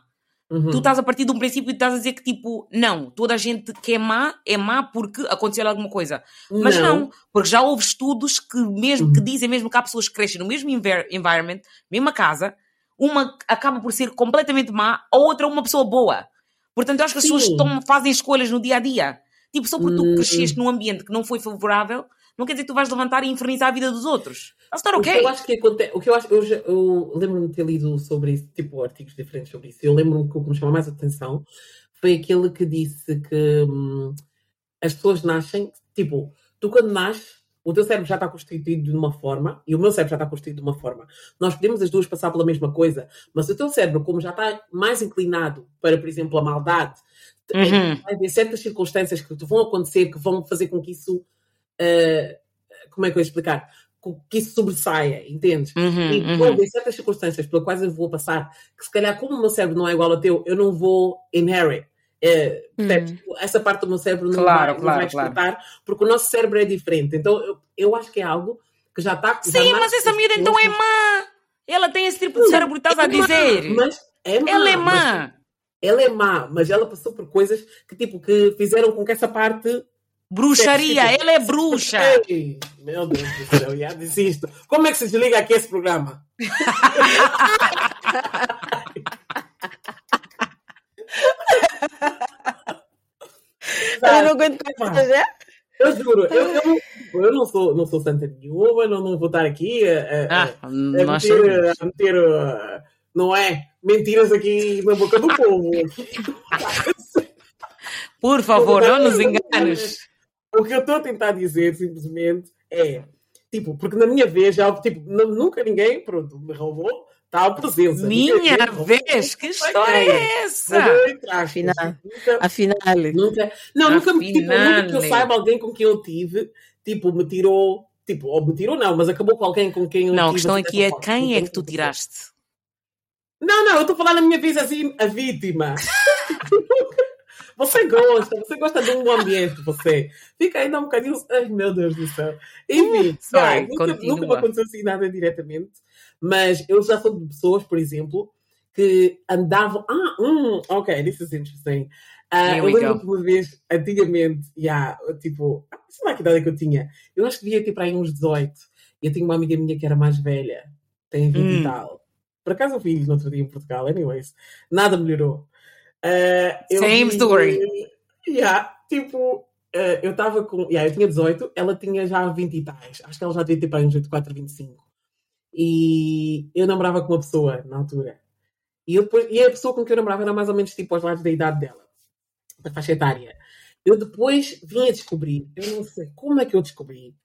[SPEAKER 3] Uhum.
[SPEAKER 1] Tu estás a partir de um princípio e estás a dizer que, tipo, não, toda a gente que é má é má porque aconteceu alguma coisa. Mas não, porque já houve estudos que mesmo que
[SPEAKER 3] Uhum.
[SPEAKER 1] dizem mesmo que há pessoas que crescem no mesmo environment, mesma casa, uma acaba por ser completamente má, a outra uma pessoa boa. Portanto, eu acho que as pessoas
[SPEAKER 3] Sim.
[SPEAKER 1] estão, fazem escolhas no dia a dia. Tipo, só porque tu
[SPEAKER 3] Hum.
[SPEAKER 1] cresceste num ambiente que não foi favorável, não quer dizer que tu vais levantar e infernizar a vida dos outros. That's not
[SPEAKER 3] O que eu acho que acontece, o que eu acho, eu, eu lembro-me de ter lido sobre isso, tipo artigos diferentes sobre isso. Eu lembro-me que o que me chamou mais atenção foi aquele que disse que hum, as pessoas nascem, tipo, tu quando nasces, o teu cérebro já está constituído de uma forma e o meu cérebro já está constituído de uma forma. Nós podemos as duas passar pela mesma coisa, mas o teu cérebro, como já está mais inclinado para, por exemplo, a maldade,
[SPEAKER 1] Uhum.
[SPEAKER 3] vai haver certas circunstâncias que te vão acontecer que vão fazer com que isso, eh, como é que eu ia explicar? Que isso sobressaia, entendes?
[SPEAKER 1] Uhum,
[SPEAKER 3] E
[SPEAKER 1] uhum.
[SPEAKER 3] vão haver certas circunstâncias pelas quais eu vou passar, que se calhar, como o meu cérebro não é igual ao teu, eu não vou inherit. É, percebes? Essa parte do meu cérebro não
[SPEAKER 1] Claro,
[SPEAKER 3] vai, não
[SPEAKER 1] claro,
[SPEAKER 3] vai
[SPEAKER 1] claro.
[SPEAKER 3] porque o nosso cérebro é diferente. Então, eu, eu acho que é algo que já está.
[SPEAKER 1] Sim, mas essa miúda então é má. Ela tem esse tipo de cérebro que estás a
[SPEAKER 3] É má,
[SPEAKER 1] dizer.
[SPEAKER 3] Mas é má,
[SPEAKER 1] Ela é
[SPEAKER 3] mas-
[SPEAKER 1] má.
[SPEAKER 3] ela é má, mas ela passou por coisas que, tipo, que fizeram com que essa parte
[SPEAKER 1] Bruxaria, ela é bruxa.
[SPEAKER 3] Meu Deus do céu, já desisto. Como é que se desliga aqui esse programa?
[SPEAKER 2] Eu não aguento mais, né?
[SPEAKER 3] Eu juro, eu, eu, não, eu não sou, não sou santa nenhuma, não, não vou estar aqui a, a- a-
[SPEAKER 1] Ah,
[SPEAKER 3] a meter, a meter, não é? Mentiras aqui na boca do povo.
[SPEAKER 1] Por favor, não nos enganes.
[SPEAKER 3] O que eu estou a tentar dizer, simplesmente, é, tipo, porque na minha vez, já, tipo, nu- nunca ninguém, pronto, me roubou, está a presença.
[SPEAKER 1] Minha vez, que história é essa?
[SPEAKER 2] Afinal.
[SPEAKER 3] nunca,
[SPEAKER 2] Afinal,
[SPEAKER 3] nunca, não, nunca, me- tipo, nunca que eu saiba alguém com quem eu tive, tipo, me tirou, tipo, ou me tirou não, mas acabou com alguém com quem eu
[SPEAKER 1] Não, a questão
[SPEAKER 3] assim,
[SPEAKER 1] aqui é quem é que tu tiraste?
[SPEAKER 3] Não, não, eu estou a minha vez assim, a vítima. Você gosta, você gosta de um ambiente, você. Fica ainda um bocadinho. Ai, meu Deus do céu. Enfim,
[SPEAKER 1] Sorry,
[SPEAKER 3] vai, nunca,
[SPEAKER 1] continua.
[SPEAKER 3] nunca me aconteceu assim nada diretamente, mas eu já soube de pessoas, por exemplo, que andavam. Ah, hum, ok, this is interesting.
[SPEAKER 1] Here
[SPEAKER 3] eu lembro que uma vez, antigamente, yeah, tipo, sei lá que idade é que eu tinha. Eu acho que devia ter para aí uns 18. E eu tinha uma amiga minha que era mais velha, tem 20
[SPEAKER 1] Hum.
[SPEAKER 3] e tal. Por acaso eu vi no outro dia em Portugal, anyways. Nada melhorou. Eu
[SPEAKER 1] Same
[SPEAKER 3] vi-
[SPEAKER 1] story.
[SPEAKER 3] Yeah, tipo, ah, eu estava com. Yeah, eu tinha 18, ela tinha já 20 e tais. Acho que ela já devia ter para uns 24, 25. E eu namorava com uma pessoa na altura. E, eu e a pessoa com quem eu namorava era mais ou menos tipo aos lados da idade dela, da faixa etária. Eu depois vim a descobrir, eu não sei como é que eu descobri,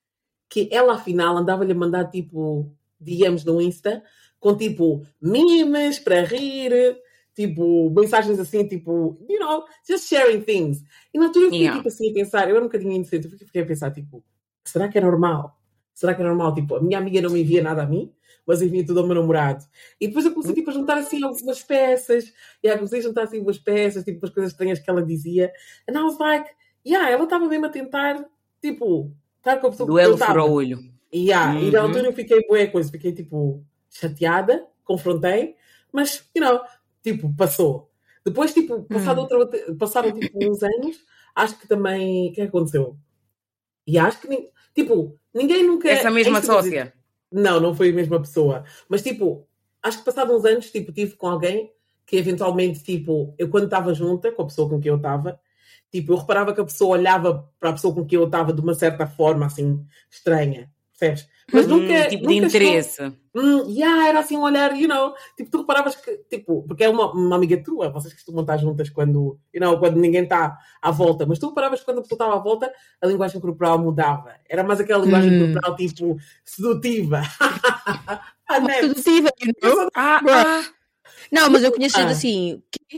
[SPEAKER 3] que ela afinal andava-lhe a mandar tipo DMs no Insta com tipo memes para rir, tipo mensagens assim, tipo, you know, just sharing things. E na altura eu fiquei
[SPEAKER 1] Yeah.
[SPEAKER 3] tipo assim a pensar, eu era um bocadinho inocente, eu fiquei a pensar tipo, será que é normal? Será que é normal? Tipo, a minha amiga não me envia nada a mim, mas envia tudo ao meu namorado. E depois eu comecei tipo, a juntar assim algumas peças, e aí comecei a juntar assim algumas peças, tipo, as coisas estranhas que ela dizia. And I was like, yeah, ela estava mesmo a tentar, tipo, estar com a pessoa que
[SPEAKER 1] Duelo
[SPEAKER 3] eu tava.
[SPEAKER 1] fura-olho.
[SPEAKER 3] Yeah, E na
[SPEAKER 1] Uhum.
[SPEAKER 3] altura eu fiquei boa coisa, fiquei tipo chateada, confrontei, mas, you know, tipo, passou. Depois, tipo, passado
[SPEAKER 2] Hum.
[SPEAKER 3] outra, passaram tipo uns anos, acho que também, o que é aconteceu? E acho que, tipo, ninguém nunca...
[SPEAKER 1] Essa mesma
[SPEAKER 3] é
[SPEAKER 1] sócia.
[SPEAKER 3] Não, não foi a mesma pessoa. Mas, tipo, acho que passados uns anos, tipo, tive com alguém que eventualmente, tipo, eu quando estava junta com a pessoa com quem eu estava, tipo, eu reparava que a pessoa olhava para a pessoa com quem eu estava de uma certa forma, assim, estranha. Percebes? Mas
[SPEAKER 1] Hum,
[SPEAKER 3] nunca.
[SPEAKER 1] tipo de
[SPEAKER 3] nunca chegou-
[SPEAKER 1] interesse.
[SPEAKER 3] Hum, yeah, era assim um olhar, you know, tipo, tu reparavas que, tipo, porque é uma, uma amiga tua, vocês costumam estar juntas quando, you know, quando ninguém está à volta, mas tu reparavas que quando a pessoa estava à volta, a linguagem corporal mudava. Era mais aquela linguagem
[SPEAKER 2] Hum.
[SPEAKER 3] corporal, tipo, sedutiva. a net.
[SPEAKER 2] Produtiva, you know?
[SPEAKER 1] Ah, ah.
[SPEAKER 2] Não, mas eu conheço
[SPEAKER 3] Ah.
[SPEAKER 2] assim, que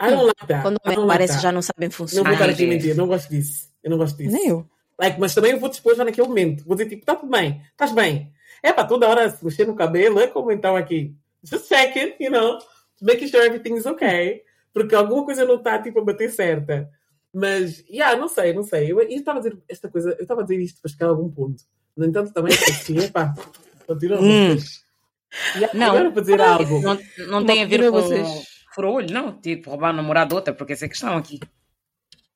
[SPEAKER 3] I don't like that.
[SPEAKER 2] quando
[SPEAKER 3] I don't like
[SPEAKER 2] parece
[SPEAKER 3] that.
[SPEAKER 2] já não sabem
[SPEAKER 3] Não vou
[SPEAKER 2] funcionar.
[SPEAKER 3] estar aqui mentir, não gosto disso. Eu não gosto disso.
[SPEAKER 2] Nem eu.
[SPEAKER 3] Like, mas também eu vou dispor já naquele momento. Vou dizer, tipo, tá tudo bem, estás bem. É para toda hora se mexer no cabelo, é como então aqui. Just checking, you know, making sure everything is okay. Porque alguma coisa não está, tipo, a bater certa. Mas, yeah, não sei, não sei. Eu estava a dizer esta coisa, eu estava a dizer isto para chegar a algum ponto. No entanto, também assim, epá, continua
[SPEAKER 1] Hum.
[SPEAKER 3] vocês. Yeah,
[SPEAKER 1] Não.
[SPEAKER 3] Agora para dizer algo.
[SPEAKER 1] Não, não tem a ver com
[SPEAKER 2] vocês.
[SPEAKER 1] fura-olho, não. Tipo, roubar namorado de outra, porque essa é a questão aqui.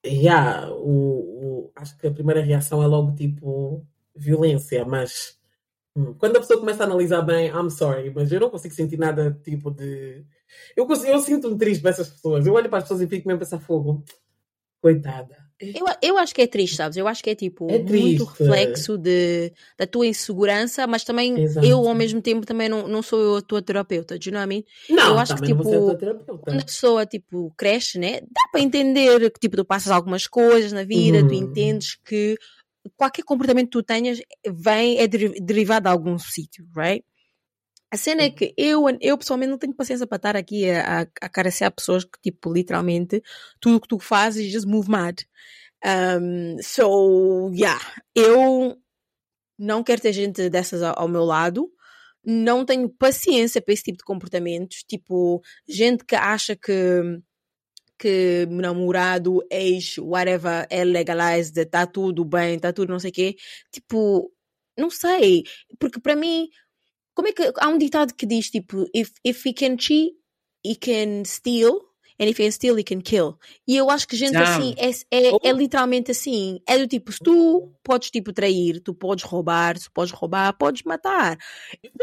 [SPEAKER 3] Yeah, o, o- acho que a primeira reação é logo tipo violência, mas hum, quando a pessoa começa a analisar bem, I'm sorry, mas eu não consigo sentir nada tipo de. Eu, consigo, eu sinto-me triste para essas pessoas. Eu olho para as pessoas e fico mesmo a pensar fogo. Coitada.
[SPEAKER 2] Eu, eu acho que é triste, sabes? Eu acho que é tipo
[SPEAKER 3] É
[SPEAKER 2] muito reflexo de, da tua insegurança, mas também
[SPEAKER 3] Exato.
[SPEAKER 2] eu ao mesmo tempo também não, não sou eu a tua terapeuta, do you know what I mean?
[SPEAKER 3] Não,
[SPEAKER 2] Eu acho que, tipo. Quando a pessoa tipo cresce, né? Dá para entender que tipo tu passas algumas coisas na vida, tu
[SPEAKER 3] Uhum.
[SPEAKER 2] entendes que qualquer comportamento que tu tenhas vem é deri- derivado de algum sítio, right? A cena é que eu, eu pessoalmente não tenho paciência para estar aqui a, a, a pessoas que, tipo, literalmente, tudo o que tu fazes just move mad. Um, so, yeah, eu não quero ter gente dessas ao, ao meu lado. Não tenho paciência para esse tipo de comportamentos. Tipo, gente que acha que que namorado, ex, whatever, é legalized, está tudo bem, está tudo não sei o quê. Tipo, não sei. Porque para mim, como é que há um ditado que diz tipo, if, if he can cheat, he can steal, and if he can steal, he can kill. E eu acho que gente
[SPEAKER 1] Ah.
[SPEAKER 2] assim é, é, é
[SPEAKER 3] Oh.
[SPEAKER 2] literalmente assim. É do tipo, se tu podes tipo trair, tu podes roubar, se podes roubar, podes matar.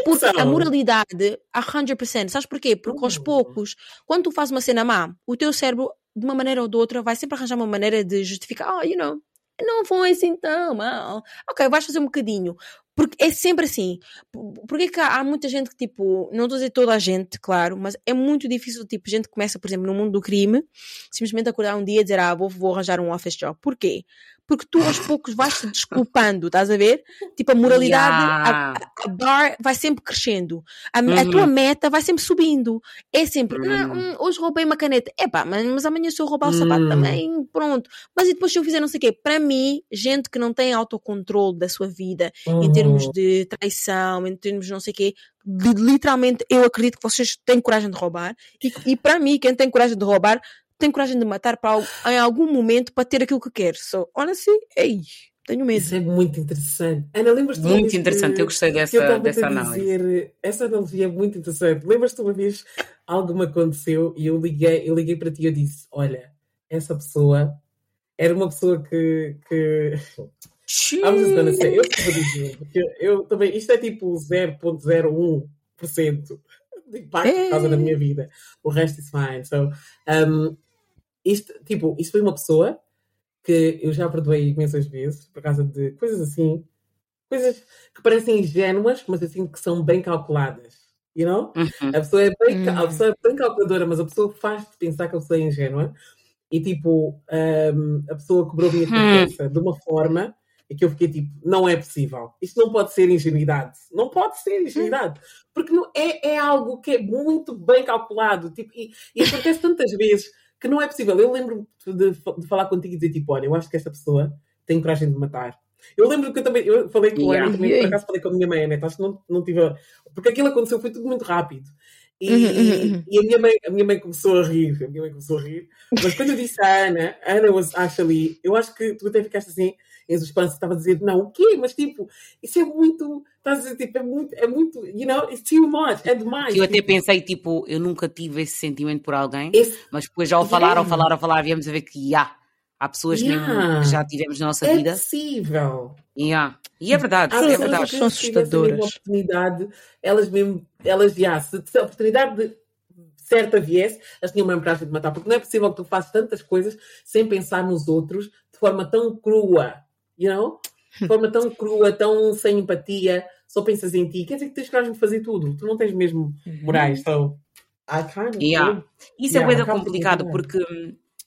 [SPEAKER 2] Porque a moralidade, a 100%, sabes porquê? Porque aos
[SPEAKER 3] Uhum.
[SPEAKER 2] poucos, quando tu fazes uma cena má, o teu cérebro, de uma maneira ou de outra, vai sempre arranjar uma maneira de justificar, oh, you know, não foi assim tão mal. Ok, vais fazer um bocadinho. Porque é sempre assim. Por- Porque é que há há muita gente que, tipo, não estou a dizer toda a gente, claro, mas é muito difícil, tipo, gente que começa, por exemplo, no mundo do crime, simplesmente acordar um dia e dizer, ah, vou, vou arranjar um office job. Porquê? Porque tu aos poucos vais te desculpando, estás a ver? Tipo, a moralidade, a,
[SPEAKER 1] Yeah.
[SPEAKER 2] a bar vai sempre crescendo. A, a
[SPEAKER 1] Uhum.
[SPEAKER 2] tua meta vai sempre subindo. É sempre,
[SPEAKER 1] Uhum.
[SPEAKER 2] "Ah, hum, hoje roubei uma caneta. Epá, mas, mas amanhã se eu roubar o sapato
[SPEAKER 3] Hum.
[SPEAKER 2] também, pronto. Mas e depois se eu fizer não sei o quê? Para mim, gente que não tem autocontrole da sua vida, em termos
[SPEAKER 3] uhum.
[SPEAKER 2] de traição, em termos de não sei o quê, de- literalmente eu acredito que vocês têm coragem de roubar. E, e para mim, quem tem coragem de roubar, tem coragem de matar para, em algum momento para ter aquilo que quer. So, honestly, ei, tenho medo.
[SPEAKER 3] Isso é muito interessante. Ana, lembras-te uma
[SPEAKER 1] Muito interessante,
[SPEAKER 3] que-
[SPEAKER 1] eu gostei
[SPEAKER 3] que eu
[SPEAKER 1] dessa, dessa análise.
[SPEAKER 3] dizer, essa analogia é muito interessante. Lembras-te uma vez algo me aconteceu e eu liguei, eu liguei para ti e eu disse: Olha, essa pessoa era uma pessoa que. que... I'm just gonna say, eu te vou dizer, porque eu também, isto é tipo 0.01% de impacto por causa da minha vida. O resto is fine. So, um, isto, tipo, isto foi uma pessoa que eu já perdoei imensas vezes por causa de coisas assim, coisas que parecem ingênuas, mas assim que são bem calculadas. You know?
[SPEAKER 1] Uhum.
[SPEAKER 3] A pessoa é bem, a
[SPEAKER 2] Hum.
[SPEAKER 3] pessoa é bem calculadora, mas a pessoa faz-te pensar que a pessoa é ingênua. E tipo, um, a pessoa quebrou minha
[SPEAKER 1] Hum.
[SPEAKER 3] cabeça de uma forma em que eu fiquei tipo, não é possível. Isto não pode ser ingenuidade. Não pode ser ingenuidade. Porque não, é, é algo que é muito bem calculado. Tipo, e, e acontece tantas vezes que não é possível. Eu lembro de, de falar contigo e dizer tipo, olha, eu acho que esta pessoa tem coragem de matar. Eu lembro que eu também, eu falei com a
[SPEAKER 1] Yeah.
[SPEAKER 3] Ana, também por acaso falei com a minha mãe? Acho que não, não tive, a- porque aquilo aconteceu, foi tudo muito rápido. E,
[SPEAKER 2] Uhum, uhum, uhum.
[SPEAKER 3] e a, minha mãe, a minha mãe começou a rir, a minha mãe começou a rir, mas quando eu disse à Ana, a Ana was actually, eu acho que tu até ficaste assim, Enzo Espança estava a dizer, não, o quê? Mas tipo, isso é muito, estás a dizer, tipo, é muito, é muito, you know, it's too much, é demais.
[SPEAKER 1] Eu até
[SPEAKER 3] tipo,
[SPEAKER 1] pensei, tipo, eu nunca tive esse sentimento por alguém,
[SPEAKER 3] esse-
[SPEAKER 1] mas depois já ao falar, ao
[SPEAKER 3] Yeah.
[SPEAKER 1] falar, ao falar, viemos a ver que há. Há pessoas mesmo
[SPEAKER 3] Yeah.
[SPEAKER 1] que já tivemos na nossa
[SPEAKER 3] é
[SPEAKER 1] vida.
[SPEAKER 3] possível.
[SPEAKER 1] Yeah. E é verdade,
[SPEAKER 3] Há
[SPEAKER 1] é
[SPEAKER 3] pessoas
[SPEAKER 1] verdade.
[SPEAKER 3] que
[SPEAKER 2] São assustadoras.
[SPEAKER 3] oportunidade, elas mesmo, elas já, se, se a oportunidade de certa viesse, elas tinham mesmo coragem de matar, porque não é possível que tu faças tantas coisas sem pensar nos outros de forma tão crua, you know? De forma tão crua, tão sem empatia, só pensas em ti. Quer dizer que tens coragem de fazer tudo. Tu não tens mesmo morais, so I kind of
[SPEAKER 1] Yeah. Isso é
[SPEAKER 3] Yeah,
[SPEAKER 1] coisa
[SPEAKER 3] acaba por
[SPEAKER 1] complicado, porque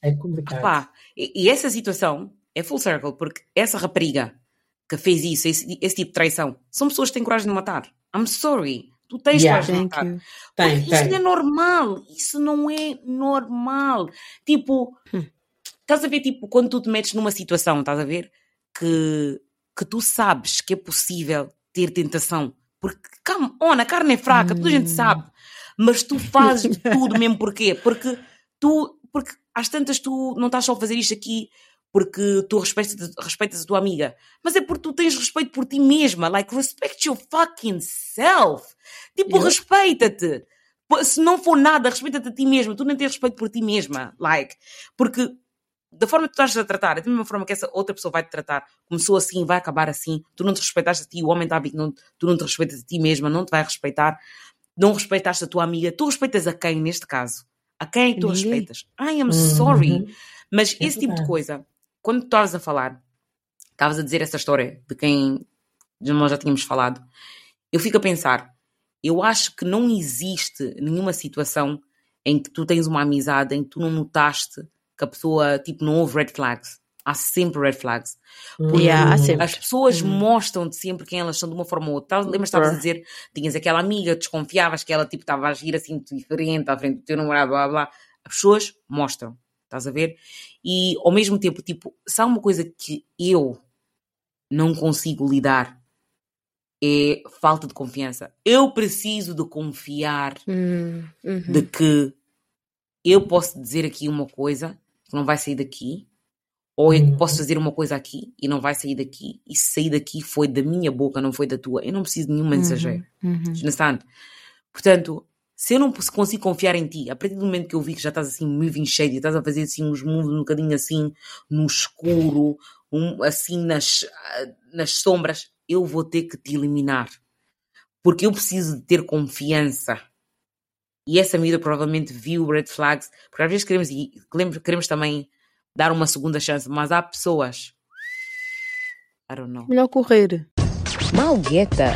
[SPEAKER 3] é complicado.
[SPEAKER 1] E, e essa situação é full circle, porque essa rapariga que fez isso, esse, esse tipo de traição, são pessoas que têm coragem de matar. I'm sorry. Tu tens
[SPEAKER 3] Yeah.
[SPEAKER 1] coragem de matar.
[SPEAKER 3] Tem,
[SPEAKER 1] Isso não é normal. Isso não é normal. Tipo,
[SPEAKER 2] Hum.
[SPEAKER 1] estás a ver, tipo, quando tu te metes numa situação, estás a ver, que, que tu sabes que é possível ter tentação. Porque, come on, a carne é fraca, toda a gente
[SPEAKER 2] Hum.
[SPEAKER 1] sabe. Mas tu fazes tudo mesmo porquê? Porque tu, porque às tantas tu não estás só a fazer isto aqui porque tu respeitas, respeitas a tua amiga, mas é porque tu tens respeito por ti mesma. Like, respect your fucking self. Tipo,
[SPEAKER 3] Yeah.
[SPEAKER 1] respeita-te. Se não for nada, respeita-te a ti mesma. Tu nem tens respeito por ti mesma. Like, porque da forma que tu estás a tratar, é da mesma forma que essa outra pessoa vai te tratar, começou assim, vai acabar assim, tu não te respeitaste a ti, o homem está a não, tu não te respeitas a ti mesma, não te vai respeitar, não respeitaste a tua amiga, tu respeitas a quem neste caso? A quem é que tu
[SPEAKER 2] Ninguém.
[SPEAKER 1] respeitas? I am
[SPEAKER 3] Uhum.
[SPEAKER 1] sorry. Mas
[SPEAKER 3] É
[SPEAKER 1] esse tipo de coisa, quando tu estavas a falar, estavas a dizer essa história de quem nós já tínhamos falado, eu fico a pensar, eu acho que não existe nenhuma situação em que tu tens uma amizade em que tu não notaste que a pessoa, tipo, não houve red flags. Há sempre red flags.
[SPEAKER 2] Yeah, há sempre.
[SPEAKER 1] As pessoas
[SPEAKER 2] Hum.
[SPEAKER 1] mostram-te sempre quem elas são de uma forma ou outra. Lembras, estavas a dizer, tinhas aquela amiga, desconfiavas que ela tipo estava a agir assim diferente à frente do teu namorado, blá blá. As pessoas mostram, estás a ver? E ao mesmo tempo, tipo, se há uma coisa que eu não consigo lidar é falta de confiança. Eu preciso de confiar
[SPEAKER 2] Hum, uhum.
[SPEAKER 1] de que eu posso dizer aqui uma coisa não vai sair daqui, ou eu
[SPEAKER 3] Uhum.
[SPEAKER 1] posso fazer uma coisa aqui e não vai sair daqui, e se sair daqui foi da minha boca, não foi da tua. Eu não preciso de nenhum mensageiro.
[SPEAKER 2] Uhum.
[SPEAKER 1] Understand? Portanto, se eu não consigo confiar em ti, a partir do momento que eu vi que já estás assim moving shady, estás a fazer assim uns moves um bocadinho assim no escuro, um, assim nas, ah, nas sombras, eu vou ter que te eliminar. Porque eu preciso de ter confiança. E essa miúda provavelmente viu red flags, porque às vezes queremos, e queremos, também dar uma segunda chance, mas há pessoas. I don't know.
[SPEAKER 2] Melhor correr.
[SPEAKER 4] Malgueta.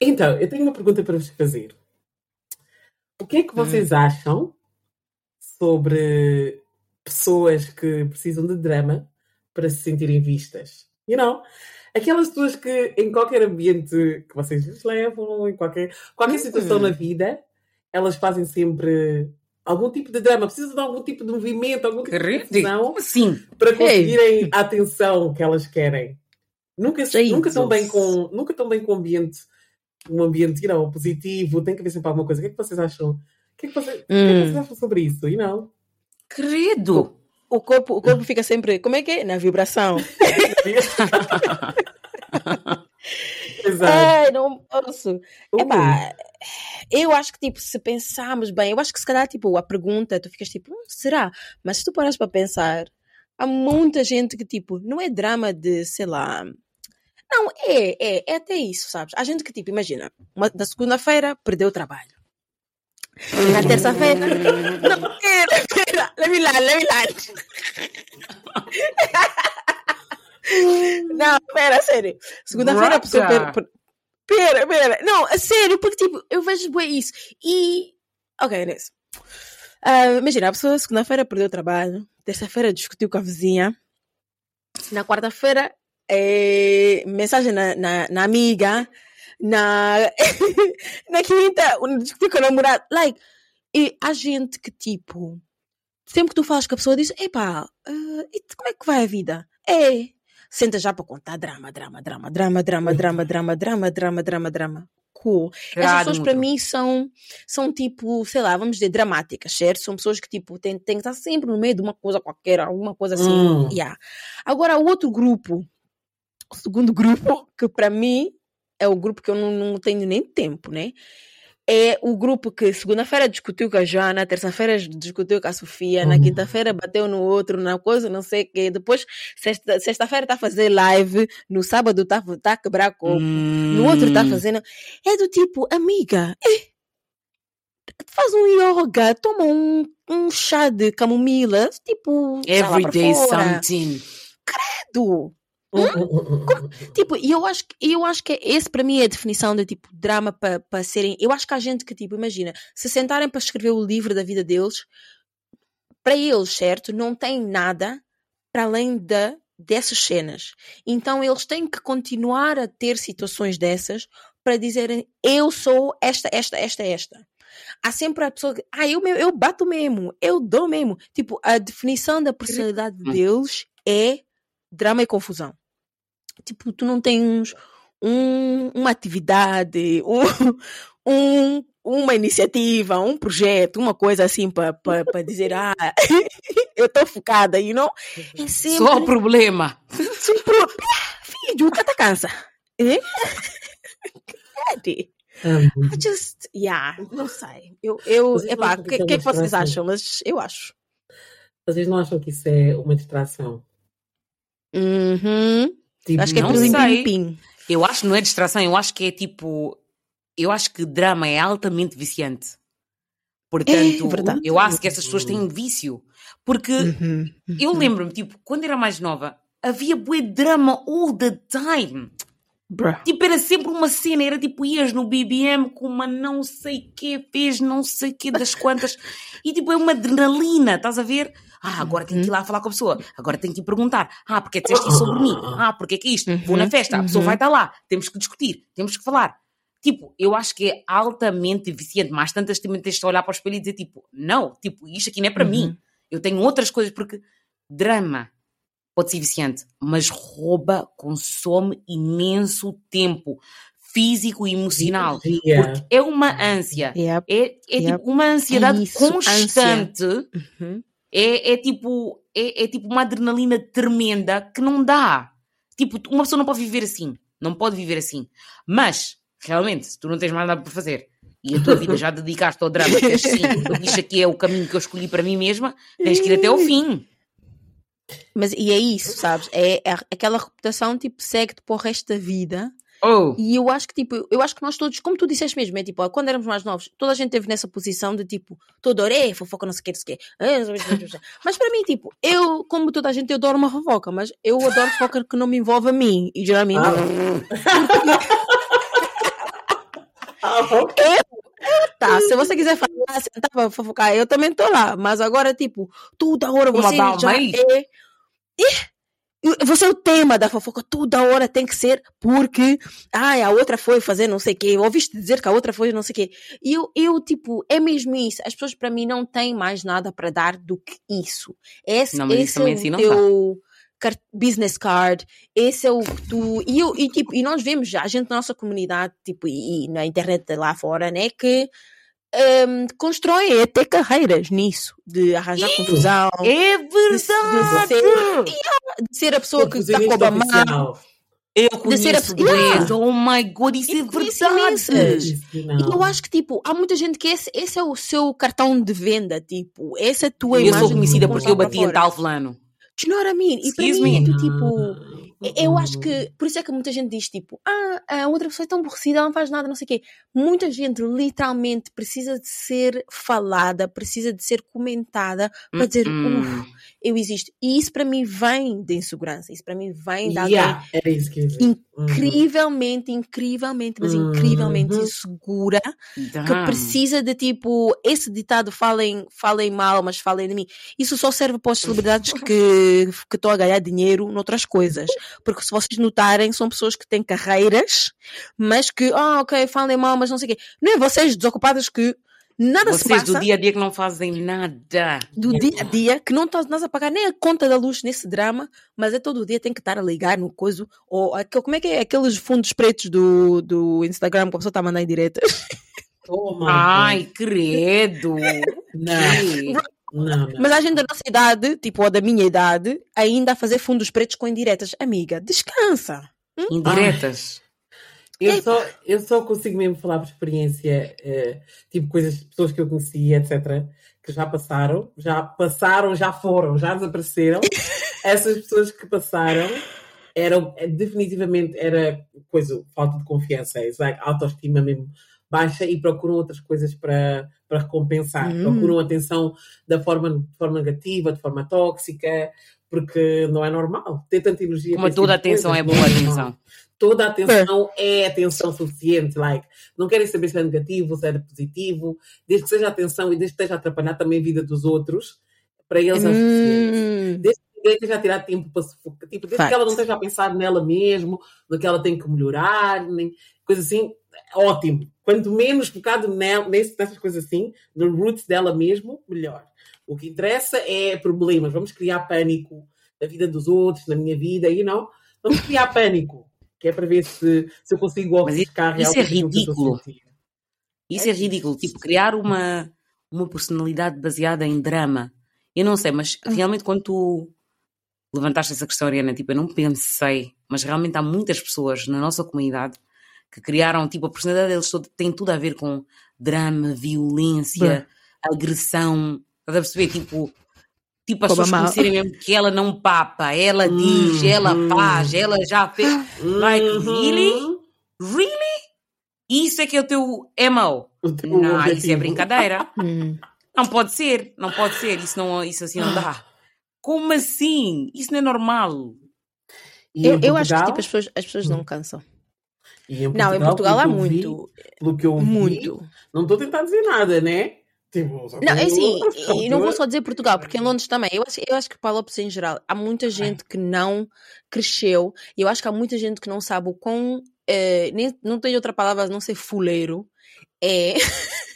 [SPEAKER 3] Então, eu tenho uma pergunta para vos fazer. O que é que vocês acham sobre pessoas que precisam de drama para se sentirem vistas? You know? Aquelas pessoas que em qualquer ambiente que vocês lhes levam, em qualquer, qualquer situação na vida, elas fazem sempre algum tipo de drama, precisam de algum tipo de movimento, algum tipo de confusão
[SPEAKER 1] Como assim?
[SPEAKER 3] para conseguirem a atenção que elas querem. Nunca, nunca estão bem com, nunca estão bem com o ambiente, um ambiente, know, positivo, tem que haver sempre alguma coisa. O que é que vocês acham? O que é que vocês, o que é que
[SPEAKER 2] Hum.
[SPEAKER 3] vocês acham sobre isso? You know?
[SPEAKER 1] Credo!
[SPEAKER 2] O corpo, o corpo fica sempre, como é que é? Na vibração.
[SPEAKER 3] Exato.
[SPEAKER 2] É, não posso.
[SPEAKER 3] Uh,
[SPEAKER 2] Epá, eu acho que, tipo, se pensarmos bem, eu acho que se calhar, tipo, a pergunta, tu ficas tipo, hum, será? Mas se tu paras para pensar, há muita gente que, tipo, não é drama de, sei lá. Não, é, é, é até isso, sabes? Há gente que, tipo, imagina, uma, da segunda-feira perdeu o trabalho. Na terça-feira. Não, pera, pera, let me lie, let me lie. Não, pera, sério. Segunda-feira a pessoa. Per, per, pera, pera. Não, a sério, porque tipo, eu vejo bem isso. E. Ok, Inês. Ah, imagina, a pessoa segunda-feira perdeu o trabalho, terça-feira discutiu com a vizinha, na quarta-feira, eh, mensagem na, na, na amiga, na, na quinta, discutiu com o namorado. Like, e há gente que tipo, sempre que tu falas com a pessoa, diz: Epá, e como é que vai a vida? É. Senta já para contar drama, drama, drama, drama, drama, drama, drama, drama, drama, drama, drama. Cool. Essas pessoas para mim são, são tipo, sei lá, vamos dizer, dramáticas, certo? São pessoas que tipo têm, têm que estar sempre no meio de uma coisa qualquer, alguma coisa assim.
[SPEAKER 3] Hum.
[SPEAKER 2] Yeah. Agora, o outro grupo o segundo grupo, que para mim é o grupo que eu não, não tenho nem tempo, né? É o grupo que segunda-feira discutiu com a Joana, terça-feira discutiu com a Sofia, na
[SPEAKER 3] Uhum.
[SPEAKER 2] quinta-feira bateu no outro, na coisa, não sei o quê. Depois, sexta- sexta-feira está a fazer live, no sábado está tá a quebrar copo, no outro está
[SPEAKER 1] Hum.
[SPEAKER 2] fazendo. É do tipo, amiga, é, faz um yoga, toma um, um chá de camomila, tipo,
[SPEAKER 1] Everyday something.
[SPEAKER 2] Do.
[SPEAKER 3] Hum, hum, hum, hum.
[SPEAKER 2] Tipo, e eu acho que eu acho que esse para mim é a definição de tipo drama para para serem. Eu acho que há gente que tipo, imagina, se sentarem para escrever o livro da vida deles, para eles, certo, não tem nada para além da dessas cenas. Então eles têm que continuar a ter situações dessas para dizerem eu sou esta, esta, esta, esta. Há sempre a pessoa que, ah, eu, eu bato mesmo, eu dou mesmo. Tipo, a definição da personalidade deles é drama e confusão. Tipo, tu não tens um, uma atividade, um, um- uma iniciativa, um projeto, uma coisa assim para dizer, ah, eu estou focada, you know? É sempre.
[SPEAKER 1] Só o problema.
[SPEAKER 2] sempre filho, cata cansa. É?
[SPEAKER 3] Amo.
[SPEAKER 2] I just, yeah, não sei. Eu, eu,
[SPEAKER 3] não
[SPEAKER 2] epá, o
[SPEAKER 3] que
[SPEAKER 2] que,
[SPEAKER 3] é
[SPEAKER 2] que é vocês acham? Mas eu acho.
[SPEAKER 3] Vocês não acham que isso é uma distração?
[SPEAKER 2] Uhum.
[SPEAKER 3] Tipo,
[SPEAKER 2] Acho que é
[SPEAKER 1] Não
[SPEAKER 2] pim,
[SPEAKER 1] sei.
[SPEAKER 2] pim, pim.
[SPEAKER 1] Eu acho que não é distração, eu acho que é tipo. Eu acho que drama é altamente viciante. Portanto,
[SPEAKER 2] É verdade.
[SPEAKER 1] eu acho que essas pessoas têm vício. Porque
[SPEAKER 2] Uhum.
[SPEAKER 1] eu lembro-me, tipo, quando era mais nova, havia bué drama all the time.
[SPEAKER 2] Bruh.
[SPEAKER 1] Tipo, era sempre uma cena, era tipo, ias no BBM com uma não sei que, fez não sei que das quantas, e tipo, é uma adrenalina, estás a ver? Ah, agora tenho que ir lá falar com a pessoa, agora tenho que ir perguntar, ah, porque é que disseste isso sobre mim? Ah, porque é que é isto? Vou na
[SPEAKER 2] Uhum,
[SPEAKER 1] festa, a pessoa
[SPEAKER 2] uhum.
[SPEAKER 1] vai estar lá, temos que discutir, temos que falar. Tipo, eu acho que é altamente viciante, mas tantas também tens de olhar para o espelho e dizer, tipo, não, tipo, isto aqui não é para
[SPEAKER 2] Uhum.
[SPEAKER 1] mim. Eu tenho outras coisas, porque drama pode ser viciante, mas rouba, consome imenso tempo físico e emocional.
[SPEAKER 3] energia.
[SPEAKER 1] Porque é uma ânsia.
[SPEAKER 2] Yep.
[SPEAKER 1] É, é
[SPEAKER 2] Yep.
[SPEAKER 1] tipo uma ansiedade
[SPEAKER 2] isso,
[SPEAKER 1] constante.
[SPEAKER 2] Uhum.
[SPEAKER 1] É, é tipo é, é tipo uma adrenalina tremenda que não dá. Tipo, uma pessoa não pode viver assim. Não pode viver assim. Mas, realmente, se tu não tens mais nada para fazer e a tua vida já dedicaste ao drama, que és sim, isto aqui é o caminho que eu escolhi para mim mesma, tens que ir até ao fim.
[SPEAKER 2] Mas e é isso, sabes? É, é aquela reputação tipo segue-te para o resto da vida.
[SPEAKER 1] Oh,
[SPEAKER 2] E eu acho que tipo, eu acho que nós todos, como tu disseste mesmo, é tipo, ó, quando éramos mais novos, toda a gente teve nessa posição de tipo, toda hora, é fofoca, não sei o que, não sei o quê. Mas para mim, tipo, eu, como toda a gente, eu adoro uma fofoca, mas eu adoro fofoca que não me envolve a mim. E geralmente,
[SPEAKER 3] Ah, ok.
[SPEAKER 2] tá, se você quiser falar, sentar para fofocar, eu também estou lá. Mas agora, tipo, toda hora você já
[SPEAKER 1] aí.
[SPEAKER 2] é. Ih, Você é o tema da fofoca, toda hora tem que ser porque, ai, a outra foi fazer não sei o quê, ouviste dizer que a outra foi não sei o quê. E eu, eu, tipo, é mesmo isso. As pessoas para mim não têm mais nada para dar do que isso. Esse,
[SPEAKER 1] Não,
[SPEAKER 2] esse é
[SPEAKER 1] assim
[SPEAKER 2] o
[SPEAKER 1] não
[SPEAKER 2] teu business card, esse é o que tu. E, eu, e, tipo, e nós vemos já, a gente na nossa comunidade, tipo, e, e na internet lá fora, né, que. Um, constroem até carreiras nisso, de arranjar confusão,
[SPEAKER 1] é
[SPEAKER 2] de
[SPEAKER 1] verdade!
[SPEAKER 2] ser- de ser a pessoa que está com o
[SPEAKER 3] Confusionista
[SPEAKER 2] Obama.
[SPEAKER 3] oficial.
[SPEAKER 1] Eu
[SPEAKER 2] de ser
[SPEAKER 1] conheço
[SPEAKER 2] a-
[SPEAKER 1] bués. Oh my god, isso é
[SPEAKER 2] Eu conheço
[SPEAKER 1] verdade!
[SPEAKER 2] E eu acho que, tipo, há muita gente que esse, esse é o seu cartão de venda, tipo, essa é a tua
[SPEAKER 1] Eu
[SPEAKER 2] imagem.
[SPEAKER 1] sou
[SPEAKER 2] que
[SPEAKER 1] conhecida porque eu bati em tal fulano.
[SPEAKER 2] Do you know what I mean? E para mim,
[SPEAKER 1] me.
[SPEAKER 2] é tipo, eu acho que, por isso é que muita gente diz, tipo, ah, a outra pessoa é tão aborrecida, ela não faz nada, não sei o quê. Muita gente, literalmente, precisa de ser falada, precisa de ser comentada para dizer, uff, eu existo. E isso para mim vem de insegurança, isso para mim vem de alguém
[SPEAKER 3] Yeah, que ia dizer. Uhum.
[SPEAKER 2] incrivelmente, incrivelmente, mas
[SPEAKER 3] Uhum.
[SPEAKER 2] incrivelmente insegura, que
[SPEAKER 1] Damn.
[SPEAKER 2] precisa de tipo, esse ditado falem, falem mal, mas falem de mim. Isso só serve para as celebridades que que estão a ganhar dinheiro noutras coisas. Porque se vocês notarem, são pessoas que têm carreiras, mas que, ah, ok, falem mal, mas não sei o quê. Não é vocês desocupados que nada se
[SPEAKER 1] Vocês
[SPEAKER 2] passa
[SPEAKER 1] do dia a dia que não fazem nada.
[SPEAKER 2] do dia a dia que não estás a pagar nem a conta da luz nesse drama, mas é todo dia tem que estar a ligar no coisa, ou aquele, como é que é? Aqueles fundos pretos do, do Instagram que a pessoa está a mandar em diretas.
[SPEAKER 3] Toma.
[SPEAKER 1] Ai, credo.
[SPEAKER 3] Não, não, não.
[SPEAKER 2] Mas a gente da nossa idade, tipo, ou da minha idade, ainda a fazer fundos pretos com indiretas. Amiga, descansa.
[SPEAKER 1] Indiretas.
[SPEAKER 3] Eu só, eu só consigo mesmo falar por experiência, eh, tipo coisas, pessoas que eu conheci, etc., que já passaram, já passaram, já foram, já desapareceram. Essas pessoas que passaram eram eh, definitivamente era coisa, falta de confiança, é like, autoestima mesmo baixa e procuram outras coisas para, para recompensar.
[SPEAKER 2] Hum.
[SPEAKER 3] Procuram atenção da forma, de forma negativa, de forma tóxica, porque não é normal. Ter tanta energia.
[SPEAKER 1] Como toda
[SPEAKER 3] tipo
[SPEAKER 1] atenção é boa atenção.
[SPEAKER 3] Toda a atenção é atenção suficiente. Like, não querem saber se é negativo, se é positivo, desde que seja atenção e desde que esteja a atrapalhar também a vida dos outros, para eles é o suficiente.
[SPEAKER 2] Hum,
[SPEAKER 3] Desde que ninguém esteja a tirar tempo para se focar, tipo, desde
[SPEAKER 2] Fact.
[SPEAKER 3] que ela não esteja a pensar nela mesmo, no que ela tem que melhorar, nem coisa assim, ótimo. Quanto menos focado nessas coisas assim, no roots dela mesmo, melhor. O que interessa é problemas. Vamos criar pânico na vida dos outros, na minha vida, e não. Vamos criar pânico, que é para ver se, se eu consigo
[SPEAKER 1] Mas
[SPEAKER 3] ofuscar
[SPEAKER 1] isso é
[SPEAKER 3] estou a
[SPEAKER 1] ridículo. Isso é ridículo. Tipo, criar uma, uma personalidade baseada em drama. Eu não sei, mas realmente quando tu levantaste essa questão, Ariana, tipo, eu não pensei, mas realmente há muitas pessoas na nossa comunidade que criaram, tipo, a personalidade deles toda tem tudo a ver com drama, violência, agressão. Estás a perceber? Tipo, tipo as pessoas conhecerem mesmo que ela não papa, ela diz, ela
[SPEAKER 3] Uhum.
[SPEAKER 1] faz, ela já fez. Like,
[SPEAKER 3] Uhum.
[SPEAKER 1] really? Really? Isso é que é o teu MO?
[SPEAKER 3] O teu
[SPEAKER 1] Não, isso é brincadeira.
[SPEAKER 2] hum.
[SPEAKER 1] Não pode ser, não pode ser. Isso, não, isso assim não dá. Como assim? Isso não é normal.
[SPEAKER 2] Eu, eu acho que
[SPEAKER 3] Portugal-
[SPEAKER 2] tipo, as pessoas, as pessoas não cansam.
[SPEAKER 3] e em
[SPEAKER 2] Não, em Portugal há
[SPEAKER 3] vi-
[SPEAKER 2] muito.
[SPEAKER 3] Pelo que eu vi,
[SPEAKER 2] Muito.
[SPEAKER 3] não estou a tentar dizer nada, né? Tipo,
[SPEAKER 2] Não, é assim, e não vou só dizer Portugal, porque em Londres também. Eu acho, eu acho que para Lopes em geral, há muita gente que não cresceu, e eu acho que há muita gente que não sabe o quão. eh, nem, não tenho outra palavra a não ser fuleiro. É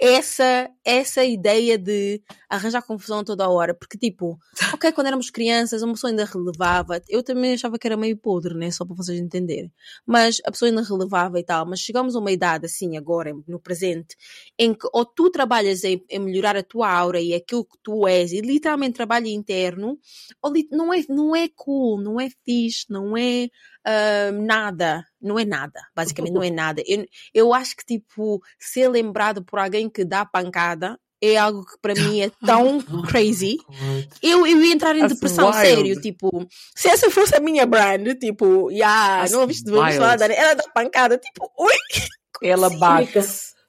[SPEAKER 2] essa, essa ideia de arranjar confusão toda hora. Porque, tipo, ok, quando éramos crianças, uma pessoa ainda relevava. Eu também achava que era meio podre, né? Só para vocês entenderem. Mas a pessoa ainda relevava e tal. Mas chegamos a uma idade, assim, agora, no presente, em que ou tu trabalhas em, em melhorar a tua aura e aquilo que tu és, e literalmente trabalho interno, ou não é, não é cool, não é fixe, não é nada, não é nada, basicamente não é nada. Eu, eu acho que, tipo, ser lembrado por alguém que dá pancada é algo que para mim é tão crazy. Eu, eu ia entrar em
[SPEAKER 1] That's
[SPEAKER 2] depressão,
[SPEAKER 1] wild.
[SPEAKER 2] sério, tipo, se essa fosse a minha brand, tipo, yeah,
[SPEAKER 1] That's
[SPEAKER 2] não ouviste, vamos
[SPEAKER 1] wild.
[SPEAKER 2] falar, ela dá pancada, tipo, ui,
[SPEAKER 1] Ela bate.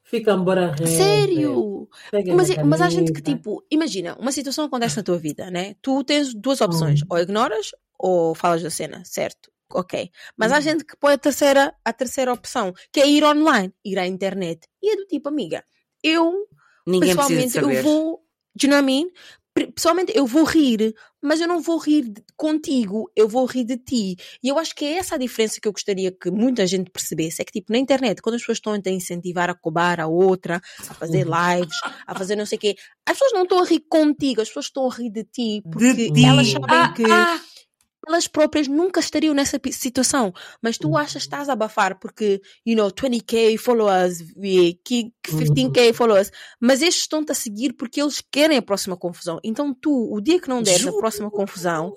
[SPEAKER 3] fica embora
[SPEAKER 2] sério. Mas, mas há gente que, tipo, imagina, uma situação acontece na tua vida, né? Tu tens duas opções,
[SPEAKER 3] Hum.
[SPEAKER 2] ou ignoras ou falas da cena, certo? Ok. Mas há
[SPEAKER 3] Hum.
[SPEAKER 2] gente que põe a terceira, a terceira opção, que é ir online, ir à internet. E é do tipo, amiga, eu,
[SPEAKER 1] Ninguém
[SPEAKER 2] pessoalmente, eu vou, do you know what I mean? Pe- Pessoalmente, eu vou rir, mas eu não vou rir contigo, eu vou rir de ti. E eu acho que é essa a diferença que eu gostaria que muita gente percebesse. É que, tipo, na internet, quando as pessoas estão a incentivar a cobrar a outra, a fazer
[SPEAKER 3] Uhum.
[SPEAKER 2] lives, a fazer não sei o quê, as pessoas não estão a rir contigo, as pessoas estão a rir de ti, porque
[SPEAKER 1] De ti.
[SPEAKER 2] elas sabem
[SPEAKER 1] Ah,
[SPEAKER 2] que
[SPEAKER 1] ah.
[SPEAKER 2] Elas próprias nunca estariam nessa situação. Mas tu achas que estás a abafar porque, you know, 20k followers, e que- que 15k followers, mas estes estão-te a seguir porque eles querem a próxima confusão. Então tu, o dia que não deres a próxima confusão,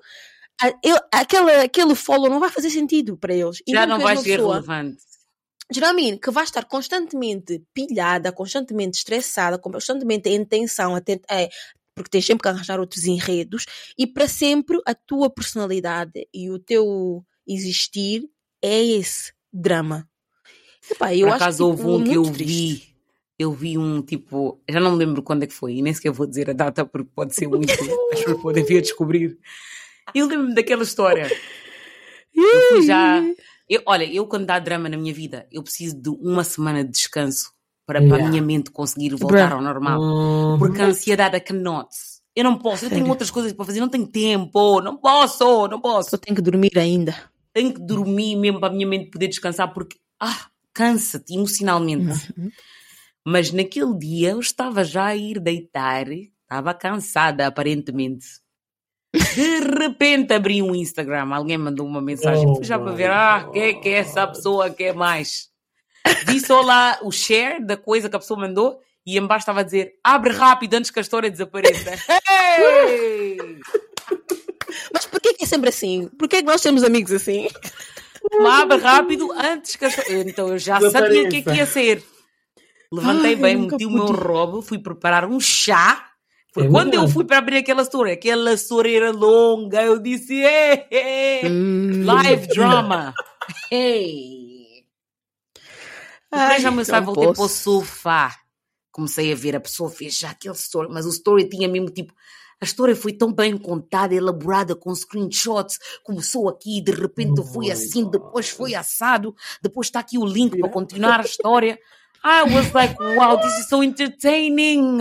[SPEAKER 2] a- ele- aquele, aquele follow não vai fazer sentido para eles.
[SPEAKER 1] Já
[SPEAKER 2] Então
[SPEAKER 1] não
[SPEAKER 2] tu és
[SPEAKER 1] vai
[SPEAKER 2] uma
[SPEAKER 1] ser relevante.
[SPEAKER 2] Mean? Que vai estar constantemente pilhada, constantemente estressada, constantemente em tensão, a é, porque tens sempre que arranjar outros enredos, e para sempre a tua personalidade e o teu existir é esse drama. Epá, eu
[SPEAKER 1] Por
[SPEAKER 2] acho
[SPEAKER 1] acaso
[SPEAKER 2] tipo,
[SPEAKER 1] houve um que eu
[SPEAKER 2] triste.
[SPEAKER 1] vi. Eu vi um tipo. Já não me lembro quando é que foi, e nem sequer vou dizer a data porque pode ser muito. as pessoas podem vir a descobrir. Eu lembro-me daquela história. Eu fui já. Eu, olha, eu quando dá drama na minha vida, eu preciso de uma semana de descanso para, para a
[SPEAKER 3] Yeah.
[SPEAKER 1] minha mente conseguir voltar
[SPEAKER 2] Bruh.
[SPEAKER 1] ao normal.
[SPEAKER 3] Uhum.
[SPEAKER 1] Porque a ansiedade é cannot. Eu não posso, eu tenho outras coisas para fazer, não tenho tempo, não posso, não posso.
[SPEAKER 2] Só tenho que dormir ainda.
[SPEAKER 1] Tenho que dormir mesmo para a minha mente poder descansar porque, ah, cansa-te emocionalmente.
[SPEAKER 2] Uhum.
[SPEAKER 1] Mas naquele dia eu estava já a ir deitar, estava cansada aparentemente. De repente abri um Instagram, alguém mandou uma mensagem,
[SPEAKER 3] Oh
[SPEAKER 1] fui já para ver, ah, o que é que essa pessoa quer mais? Vi só lá o share da coisa que a pessoa mandou e embaixo estava a dizer, abre rápido antes que a história desapareça. Hey!
[SPEAKER 2] Mas porquê que é sempre assim? Porquê que nós temos amigos assim?
[SPEAKER 1] abre rápido antes que a... Então eu já sabia o que é que ia ser. Levantei
[SPEAKER 2] Ai,
[SPEAKER 1] bem,
[SPEAKER 2] eu
[SPEAKER 1] meti o meu robe, fui preparar um chá. Foi
[SPEAKER 3] É
[SPEAKER 1] quando eu
[SPEAKER 3] verdade.
[SPEAKER 1] fui para abrir aquela história. Aquela história era longa. Eu disse, "Ei, ei,
[SPEAKER 2] Hum.
[SPEAKER 1] live drama. Hey.
[SPEAKER 2] Ai,
[SPEAKER 1] já me
[SPEAKER 2] não
[SPEAKER 1] voltei para o
[SPEAKER 2] posso.
[SPEAKER 1] sofá. Comecei a ver, a pessoa fez já aquele story, mas o story tinha mesmo tipo. A história foi tão bem contada, elaborada, com screenshots. Começou aqui, de repente
[SPEAKER 3] Oh
[SPEAKER 1] foi assim,
[SPEAKER 3] God.
[SPEAKER 1] depois foi assado, depois está aqui o link para continuar a história. I was like, wow, this is so entertaining.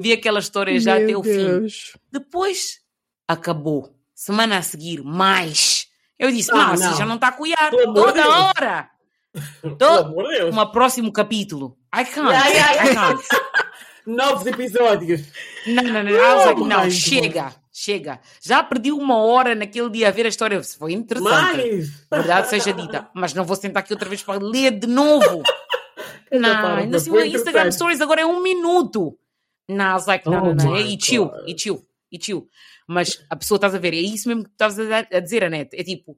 [SPEAKER 1] Vi aquela história já até
[SPEAKER 2] Meu
[SPEAKER 1] o fim.
[SPEAKER 2] Deus.
[SPEAKER 1] Depois acabou. Semana a seguir, mais. Eu disse,
[SPEAKER 3] Ah,
[SPEAKER 1] não, assim
[SPEAKER 3] não.
[SPEAKER 1] já não está a cuidar. Toda
[SPEAKER 3] Deus.
[SPEAKER 1] Hora.
[SPEAKER 3] Pelo
[SPEAKER 1] Tô-
[SPEAKER 3] amor de Deus.
[SPEAKER 1] Um próximo capítulo. I can't.
[SPEAKER 3] Yeah, yeah,
[SPEAKER 1] I can't.
[SPEAKER 3] Novos episódios.
[SPEAKER 1] Não, não, não. Like,
[SPEAKER 3] Oh
[SPEAKER 1] não,
[SPEAKER 3] my
[SPEAKER 1] chega, chega. Já perdi uma hora naquele dia a ver a história. Foi interessante.
[SPEAKER 3] Mais.
[SPEAKER 1] Verdade seja dita. Mas não vou sentar aqui outra vez para ler de novo. Não, ainda assim, Instagram. Stories agora é um minuto. Não, não,
[SPEAKER 3] Oh
[SPEAKER 1] não, não.
[SPEAKER 3] my
[SPEAKER 1] E chill, e chill, e chill. Mas a pessoa, estás a ver, é isso mesmo que estavas a, a dizer, Anete. É tipo,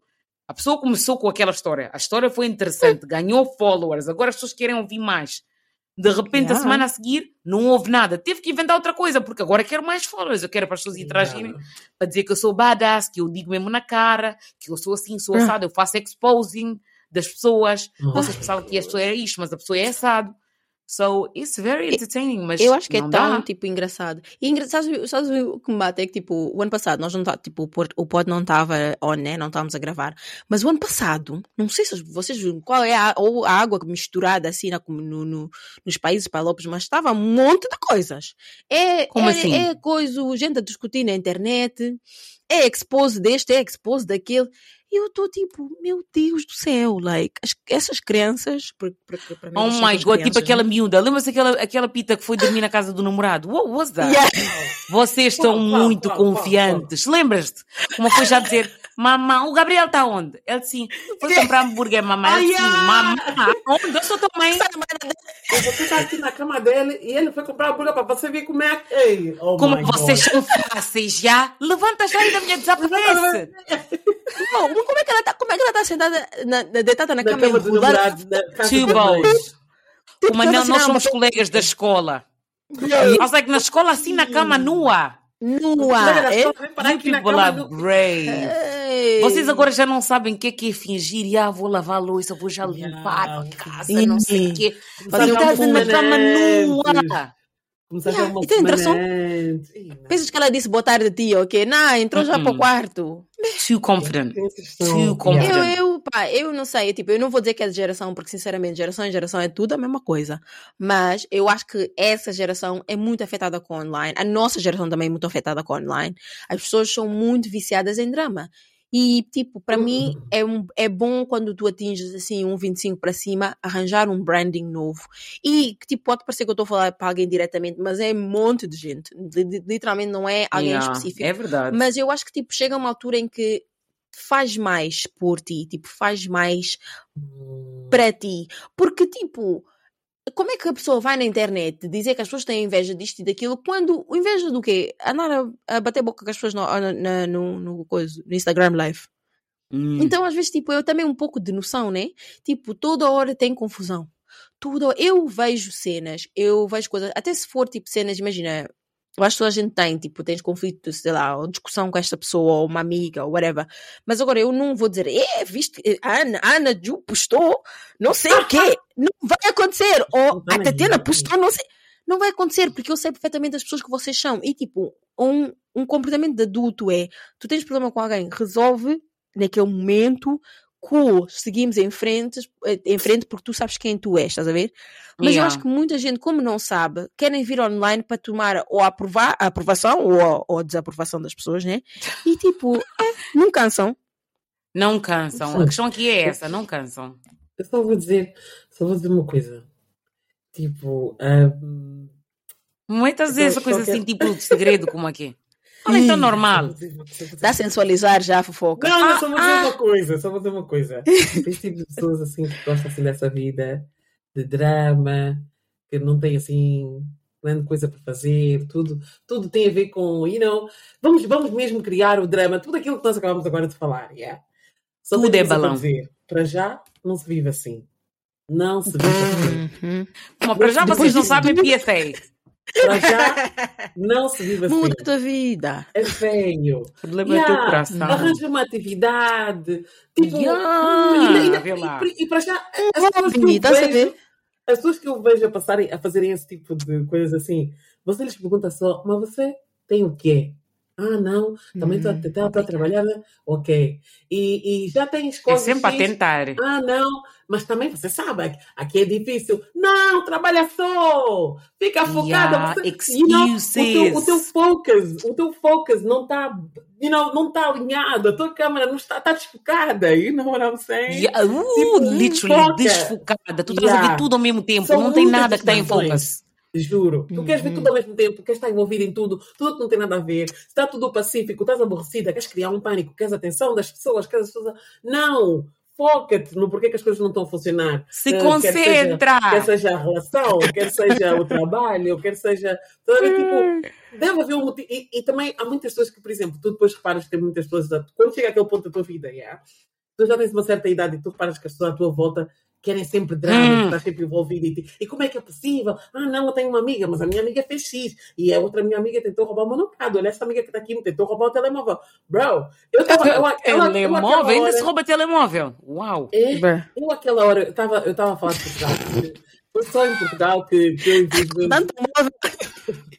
[SPEAKER 1] a pessoa começou com aquela história. A história foi interessante, ganhou followers. Agora as pessoas querem ouvir mais. De repente, a
[SPEAKER 2] Yeah.
[SPEAKER 1] semana a seguir, não houve nada. Teve que inventar outra coisa, porque agora quero mais followers. Eu quero para as pessoas interagirem
[SPEAKER 3] Yeah.
[SPEAKER 1] para dizer que eu sou badass, que eu digo mesmo na cara, que eu sou assim, sou
[SPEAKER 2] Ah.
[SPEAKER 1] assado, eu faço exposing das pessoas.
[SPEAKER 3] Oh.
[SPEAKER 1] Vocês pensavam que a pessoa era isto, mas a pessoa é assado. So, it's very entertaining, mas
[SPEAKER 2] Eu acho que é
[SPEAKER 1] não
[SPEAKER 2] tão,
[SPEAKER 1] dá.
[SPEAKER 2] tipo, engraçado. E engraçado, sabes, o que me bate? É que, tipo, o ano passado, nós não tá, tipo, o pod- o pod não estava on, né? Não estávamos a gravar. Mas o ano passado, não sei se vocês viram qual é a, ou a água misturada, assim, na- no, no- nos países palopes, mas estava um monte de coisas. É,
[SPEAKER 1] Como
[SPEAKER 2] é,
[SPEAKER 1] assim?
[SPEAKER 2] é coisa, gente a discutir na internet, é expose deste, é expose daquele. E eu estou tipo, meu Deus do céu, like, as- essas crianças, porque, porque para mim
[SPEAKER 1] Oh my god,
[SPEAKER 2] crianças,
[SPEAKER 1] tipo aquela miúda. Lembra-se aquela, aquela pita que foi dormir na casa do namorado? What was that?
[SPEAKER 2] Yeah.
[SPEAKER 1] Vocês estão muito confiantes. Lembras-te? Uma foi já dizer, mamãe, o Gabriel está onde? Ele sim, foi comprar hambúrguer, mamãe. Ele sim, mamãe, onde? Eu sou tua mãe.
[SPEAKER 3] Você tá aqui na cama dele e ele foi comprar hambúrguer para você ver como é que. Ei, oh
[SPEAKER 1] Como vocês
[SPEAKER 3] God.
[SPEAKER 1] são fáceis já. Levanta já e da minha desaparece.
[SPEAKER 2] Não, mas como é que ela tá, como é que ela tá sentada, na, na- deitada na,
[SPEAKER 3] Na
[SPEAKER 2] cama,
[SPEAKER 3] cama do
[SPEAKER 2] enrolada?
[SPEAKER 3] da mãe.
[SPEAKER 1] balls.
[SPEAKER 2] Tipo,
[SPEAKER 1] Mas
[SPEAKER 2] ela
[SPEAKER 1] não,
[SPEAKER 2] assim,
[SPEAKER 1] nós somos
[SPEAKER 2] mas-
[SPEAKER 1] colegas da escola. I was like, na escola assim, na cama nua.
[SPEAKER 2] Nua. É?
[SPEAKER 3] Só vem parar
[SPEAKER 1] You
[SPEAKER 3] aqui na
[SPEAKER 1] people
[SPEAKER 3] cama
[SPEAKER 1] are
[SPEAKER 3] do...
[SPEAKER 1] brave.
[SPEAKER 2] Ei.
[SPEAKER 1] Vocês agora já não sabem o que é que é fingir. E, ah, vou lavar a louça, vou já limpar a casa, não sei o quê.
[SPEAKER 3] Fazer uma
[SPEAKER 1] Deitada na cama nua.
[SPEAKER 3] Começar a
[SPEAKER 2] Yeah,
[SPEAKER 3] uma
[SPEAKER 2] interação.
[SPEAKER 3] semana antes. Ih, não.
[SPEAKER 2] Pensas que ela disse boa tarde, tia, ok? Não, entrou já para o quarto.
[SPEAKER 1] Too confident. Too confident.
[SPEAKER 2] Eu, eu, pá, eu não sei, tipo, eu não vou dizer que é de geração, porque sinceramente, geração em geração é tudo a mesma coisa. Mas eu acho que essa geração é muito afetada com online. A nossa geração também é muito afetada com online. As pessoas são muito viciadas em drama. E, tipo, para mim é, um, é bom quando tu atinges assim um 25 para cima, arranjar um branding novo. E, que, tipo, pode parecer que eu estou a falar para alguém diretamente, mas é um monte de gente. Li- li- Literalmente não é alguém
[SPEAKER 1] Yeah,
[SPEAKER 2] específico.
[SPEAKER 1] É verdade.
[SPEAKER 2] Mas eu acho que tipo chega uma altura em que faz mais por ti, tipo faz mais para ti, porque tipo como é que a pessoa vai na internet dizer que as pessoas têm inveja disto e daquilo quando inveja do quê? Andar a, a bater boca com as pessoas no, no, no, coisa, no Instagram Live.
[SPEAKER 1] Hum.
[SPEAKER 2] Então, às vezes, tipo, eu também um pouco de noção, né? Tipo, toda hora tem confusão. Tudo, eu vejo cenas, eu vejo coisas, até se for tipo cenas, imagina, eu acho que toda a gente tem, tipo, tens conflito, sei lá, ou discussão com esta pessoa, ou uma amiga, ou whatever. Mas agora eu não vou dizer, é, viste, eh, Ana, Ana Ju postou não sei o quê. Não vai acontecer. Ou a Tatiana postou não sei. Não vai acontecer, porque eu sei perfeitamente as pessoas que vocês são. E tipo, um, um comportamento de adulto é, tu tens problema com alguém, resolve naquele momento, cool, seguimos em frente, eh, em frente porque tu sabes quem tu és, estás a ver? Mas eu
[SPEAKER 1] Yeah.
[SPEAKER 2] acho que muita gente, como não sabe, querem vir online para tomar ou a, aprovar, a aprovação ou a, ou a desaprovação das pessoas, né? E tipo, é, não cansam.
[SPEAKER 1] Não cansam. A questão aqui é essa, não cansam.
[SPEAKER 3] Eu só vou dizer, só vou dizer uma coisa. Tipo,
[SPEAKER 1] Não é dizer essa
[SPEAKER 3] Só-
[SPEAKER 1] coisa assim, tipo, de segredo, como aqui. Olha, então normal.
[SPEAKER 2] Dá a sensualizar já a fofoca.
[SPEAKER 3] Não, não,
[SPEAKER 1] Ah,
[SPEAKER 3] só vou dizer
[SPEAKER 1] ah.
[SPEAKER 3] uma coisa, só vou dizer uma coisa. Tem tipo de pessoas assim que gostam assim dessa vida de drama, que não tem assim grande coisa para fazer, tudo, tudo tem a ver com, you know, vamos, vamos mesmo criar o drama, tudo aquilo que nós acabamos agora de falar, yeah? Só
[SPEAKER 1] Tudo é balão.
[SPEAKER 3] dizer. Para já, não se vive assim. Não se vive assim.
[SPEAKER 2] Uhum.
[SPEAKER 1] Bom, para já vocês não sabem PSA.
[SPEAKER 3] Para já, não se vive assim.
[SPEAKER 2] Muda a tua vida.
[SPEAKER 3] É feio.
[SPEAKER 1] O problema é o teu
[SPEAKER 3] Yeah,
[SPEAKER 1] coração.
[SPEAKER 3] Arranja uma atividade. Tipo,
[SPEAKER 1] Yeah, vê lá.
[SPEAKER 3] e, e para já, as pessoas que eu vejo- as pessoas que eu vejo a passarem a fazerem esse tipo de coisas assim, você lhes pergunta só, mas você tem o quê? Ah, não, também estou
[SPEAKER 2] Hum,
[SPEAKER 3] a tentar trabalhar, né? ok. E, e já tens
[SPEAKER 1] É
[SPEAKER 3] coisas.
[SPEAKER 1] sempre a tentar.
[SPEAKER 3] Ah, não, mas também você sabe, aqui- é difícil. Não, trabalha só, fica focada.
[SPEAKER 1] Yeah,
[SPEAKER 3] você, you know, o, teu, o teu focus, o teu focus não está, you know, não está alinhado, a tua câmera não está, está desfocada, you know what I'm saying?
[SPEAKER 1] Yeah, uh,
[SPEAKER 3] Tipo,
[SPEAKER 1] literally,
[SPEAKER 3] foca.
[SPEAKER 1] desfocada. Tu estás a
[SPEAKER 3] Yeah.
[SPEAKER 1] ver tudo ao mesmo tempo.
[SPEAKER 3] São
[SPEAKER 1] não tem nada que está em focus.
[SPEAKER 3] Juro. Tu queres ver
[SPEAKER 2] Uhum.
[SPEAKER 3] tudo ao mesmo tempo, queres estar envolvido em tudo, tudo que não tem nada a ver. Está tudo pacífico, estás aborrecida, queres criar um pânico, queres a atenção das pessoas, queres as pessoas. Não! Foca-te no porquê que as coisas não estão a funcionar.
[SPEAKER 1] Se
[SPEAKER 3] Eh, quer
[SPEAKER 1] concentra.
[SPEAKER 3] Quer seja a relação, quer seja o trabalho, quer seja. Estás a ver? Tipo, deve haver um motivo. E, e também há muitas pessoas que, por exemplo, tu depois reparas que tem muitas pessoas. Quando chega aquele ponto da tua vida, yeah, tu já tens uma certa idade e tu reparas que as pessoas à tua volta querem sempre drama,
[SPEAKER 1] Hum.
[SPEAKER 3] tu estás sempre envolvido. E, e como é que é possível? Ah, não, eu tenho uma amiga, mas a minha amiga fez X. E a outra minha amiga tentou roubar o meu namorado. Olha, essa amiga que está aqui tentou roubar o telemóvel. Bro, eu estava. Eu,
[SPEAKER 1] Telemóvel? Ainda se rouba telemóvel. Uau.
[SPEAKER 3] É,
[SPEAKER 2] Bruh.
[SPEAKER 3] eu aquela hora, eu estava eu estava a falar de Portugal. Foi só em Portugal que, que eu.
[SPEAKER 2] Tanto móvel.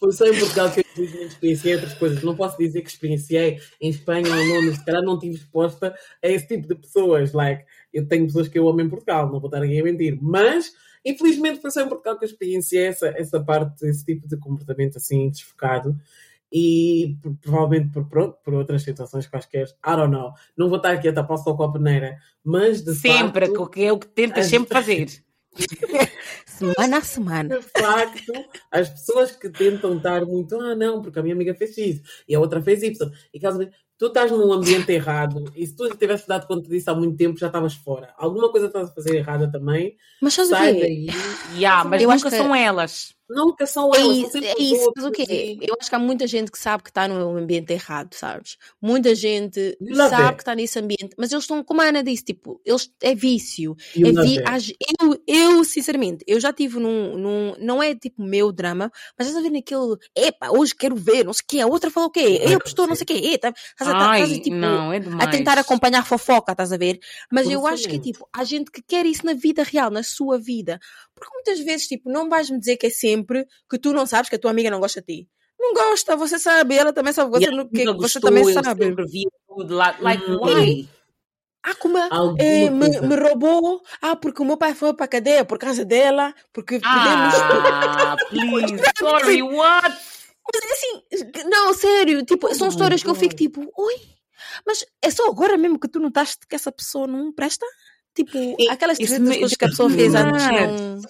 [SPEAKER 3] Foi só em Portugal que eu infelizmente experienciei outras coisas. Não posso dizer que experienciei em Espanha ou mas se calhar não estive exposta a esse tipo de pessoas. Like, eu tenho pessoas que eu amo em Portugal, não vou estar aqui a mentir. Mas, infelizmente, foi só em Portugal que eu experienciei essa, essa parte, esse tipo de comportamento assim desfocado. E por- provavelmente por, pronto, por outras situações quaisquer. I don't know. Não vou estar aqui a tapar só com a peneira. Mas, de
[SPEAKER 1] Sempre,
[SPEAKER 3] facto,
[SPEAKER 1] que é o que tentas
[SPEAKER 3] as-
[SPEAKER 1] sempre fazer.
[SPEAKER 2] Semana a semana.
[SPEAKER 3] de facto, as pessoas que tentam estar muito, ah, não, porque a minha amiga fez X e a outra fez Y, e caso tu estás num ambiente errado, e se tu já tivesse dado conta disso há muito tempo, já estavas fora. Alguma coisa estás a fazer errada também,
[SPEAKER 2] Mas sabes o
[SPEAKER 3] sai
[SPEAKER 2] quê?
[SPEAKER 3] daí.
[SPEAKER 1] Yeah, mas
[SPEAKER 2] Eu acho
[SPEAKER 1] nunca
[SPEAKER 2] que-
[SPEAKER 1] são elas.
[SPEAKER 3] Nunca são
[SPEAKER 2] É
[SPEAKER 3] elas,
[SPEAKER 2] isso, é isso, mas o quê?
[SPEAKER 3] e-
[SPEAKER 2] Eu acho que há muita gente que sabe que está no ambiente errado, sabes? Muita gente sabe que está nesse ambiente, mas eles estão, como a Ana disse, tipo, eles, é vício.
[SPEAKER 3] You
[SPEAKER 2] É vi- eu, eu, sinceramente, eu já tive num, num. Não é tipo meu drama, mas estás a ver naquele. Epa, hoje quero ver, não sei o quê. A outra falou o quê? Eu postou não sei o quê. Eita, estás a,
[SPEAKER 1] Ai,
[SPEAKER 2] estás a, tipo,
[SPEAKER 1] não, é demais.
[SPEAKER 2] a tentar acompanhar fofoca, estás a ver? Mas eu acho que,
[SPEAKER 3] Absolutamente.
[SPEAKER 2] tipo, há gente que quer isso na vida real, na sua vida. Porque muitas vezes, tipo, não vais-me dizer que é sempre que tu não sabes que a tua amiga não gosta de ti. Não gosta, você sabe, ela também sabe, você, que,
[SPEAKER 1] nunca
[SPEAKER 2] você
[SPEAKER 1] gostou,
[SPEAKER 2] também
[SPEAKER 1] eu
[SPEAKER 2] sabe.
[SPEAKER 1] sempre vi tudo lá. Like,
[SPEAKER 3] Hum.
[SPEAKER 1] why?
[SPEAKER 2] Ah, como é? É, me, me roubou. Ah, porque o meu pai foi para a cadeia por causa dela. Porque perdemos.
[SPEAKER 1] Ah, please. Sorry, what?
[SPEAKER 2] Mas é assim, não, sério. Tipo, são
[SPEAKER 3] Oh my
[SPEAKER 2] histórias que eu fico
[SPEAKER 3] God.
[SPEAKER 2] tipo, oi, mas é só agora mesmo que tu notaste que essa pessoa não presta? Tipo,
[SPEAKER 3] E-
[SPEAKER 2] aquelas tretas coisas que a pessoa fez antes
[SPEAKER 1] Yes.
[SPEAKER 2] não.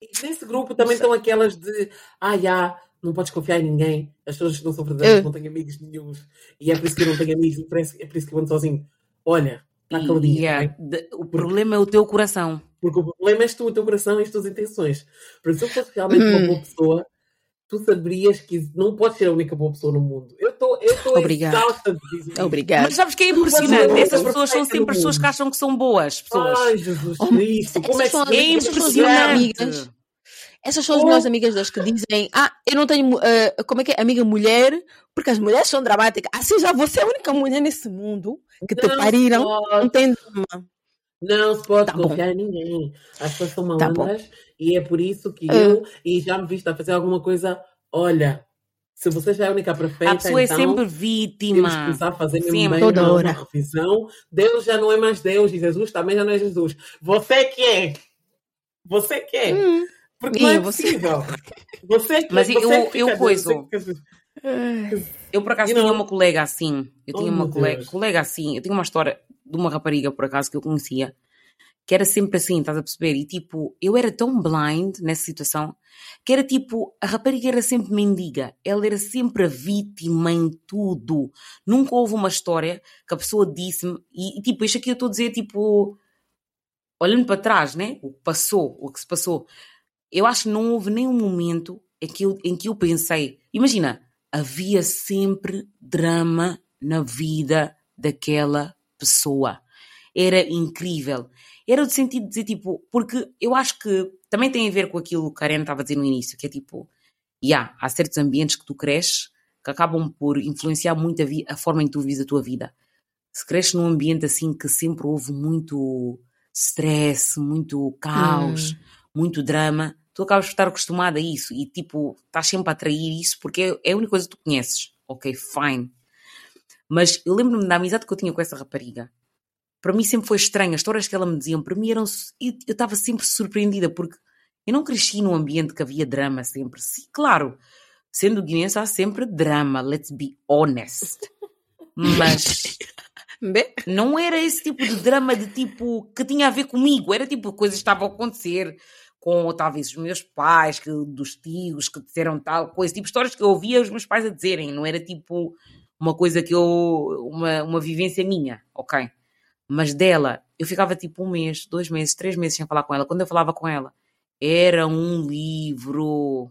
[SPEAKER 3] E nesse grupo também estão aquelas de, ah, já, não podes confiar em ninguém, as pessoas que não são verdadeiras
[SPEAKER 2] É.
[SPEAKER 3] não têm amigos nenhums, e é por isso que eu não tenho amigos, é por isso que eu ando sozinho. Olha, está caladinha,
[SPEAKER 1] Yeah, de- o problema é o teu coração.
[SPEAKER 3] Porque o problema és tu, o teu coração e as tuas intenções. Porque se eu fosse realmente uma
[SPEAKER 2] Hum.
[SPEAKER 3] boa pessoa, tu saberias que não podes ser a única boa pessoa no mundo. Eu estou eu estou
[SPEAKER 2] Obrigada.
[SPEAKER 3] exausta de dizer isso.
[SPEAKER 2] Obrigada.
[SPEAKER 1] Mas sabes que é impressionante? Essas pessoas são sempre pessoas que acham que são boas pessoas.
[SPEAKER 3] Ai, Jesus
[SPEAKER 2] Oh,
[SPEAKER 3] Cristo, como é que
[SPEAKER 1] É impressionante.
[SPEAKER 2] amigas. Essas são as
[SPEAKER 3] Oh.
[SPEAKER 2] melhores amigas das que dizem, ah, eu não tenho, ah, como é que é, amiga mulher, porque as mulheres são dramáticas. Assim já você é a única mulher nesse mundo que te pariram,
[SPEAKER 3] pode.
[SPEAKER 2] não tem drama.
[SPEAKER 3] Não se pode
[SPEAKER 2] Tá bom.
[SPEAKER 3] confiar em ninguém. As pessoas são
[SPEAKER 2] Tá bom.
[SPEAKER 3] malandras e é por isso que
[SPEAKER 2] Ah.
[SPEAKER 3] eu, e já me viste a fazer alguma coisa, olha, se você já é a única perfeita,
[SPEAKER 1] A pessoa é
[SPEAKER 3] então
[SPEAKER 1] sempre
[SPEAKER 3] temos que
[SPEAKER 1] vítima.
[SPEAKER 3] começar a fazer
[SPEAKER 1] Sempre.
[SPEAKER 2] Toda
[SPEAKER 3] uma,
[SPEAKER 2] hora.
[SPEAKER 3] uma revisão. Deus já não é mais Deus e Jesus também já não é Jesus. Você que é. Você que é.
[SPEAKER 2] Hum.
[SPEAKER 3] Porque não
[SPEAKER 2] E
[SPEAKER 3] é
[SPEAKER 2] você?
[SPEAKER 3] possível. Você que
[SPEAKER 1] Mas
[SPEAKER 3] você
[SPEAKER 1] eu-
[SPEAKER 3] que
[SPEAKER 1] eu coiso.
[SPEAKER 3] você que-
[SPEAKER 1] Eu, por acaso, tinha uma colega assim. Eu tinha
[SPEAKER 3] Oh,
[SPEAKER 1] uma
[SPEAKER 3] meu
[SPEAKER 1] colega, colega assim. Eu tinha uma história de uma rapariga, por acaso, que eu conhecia, que era sempre assim, estás a perceber? E tipo, eu era tão blind nessa situação que era tipo, a rapariga era sempre mendiga. Ela era sempre a vítima em tudo. Nunca houve uma história que a pessoa disse-me, e, e, tipo, isto aqui eu estou a dizer, tipo, olhando para trás, né? O que passou, o que se passou. Eu acho que não houve nenhum momento em que eu, em que eu pensei, imagina, havia sempre drama na vida daquela pessoa. Era incrível. Era o sentido de dizer, tipo, porque eu acho que também tem a ver com aquilo que a Karen estava a dizer no início, que é tipo, yeah, há certos ambientes que tu cresces que acabam por influenciar muito a, a forma em que tu vives a tua vida. Se cresces num ambiente assim que sempre houve muito stress, muito caos, muito drama, tu acabas por estar acostumado a isso e tipo, estás sempre a atrair isso porque é, é a única coisa que tu conheces. Ok, fine. Mas eu lembro-me da amizade que eu tinha com essa rapariga. Para mim sempre foi estranho. As histórias que ela me diziam, para mim eram. Eu estava sempre surpreendida porque eu não cresci num ambiente que havia drama sempre. Sim, claro, sendo guinense há sempre drama, let's be honest. Mas não era esse tipo de drama de tipo que tinha a ver comigo, era tipo coisas que estavam a acontecer com talvez os meus pais, que, dos tios que disseram tal coisa, tipo histórias que eu ouvia os meus pais a dizerem, não era tipo uma coisa que eu, uma, uma vivência minha, ok? Mas dela, eu ficava tipo um mês, dois meses, três meses sem falar com ela. Quando eu falava com ela, era um livro,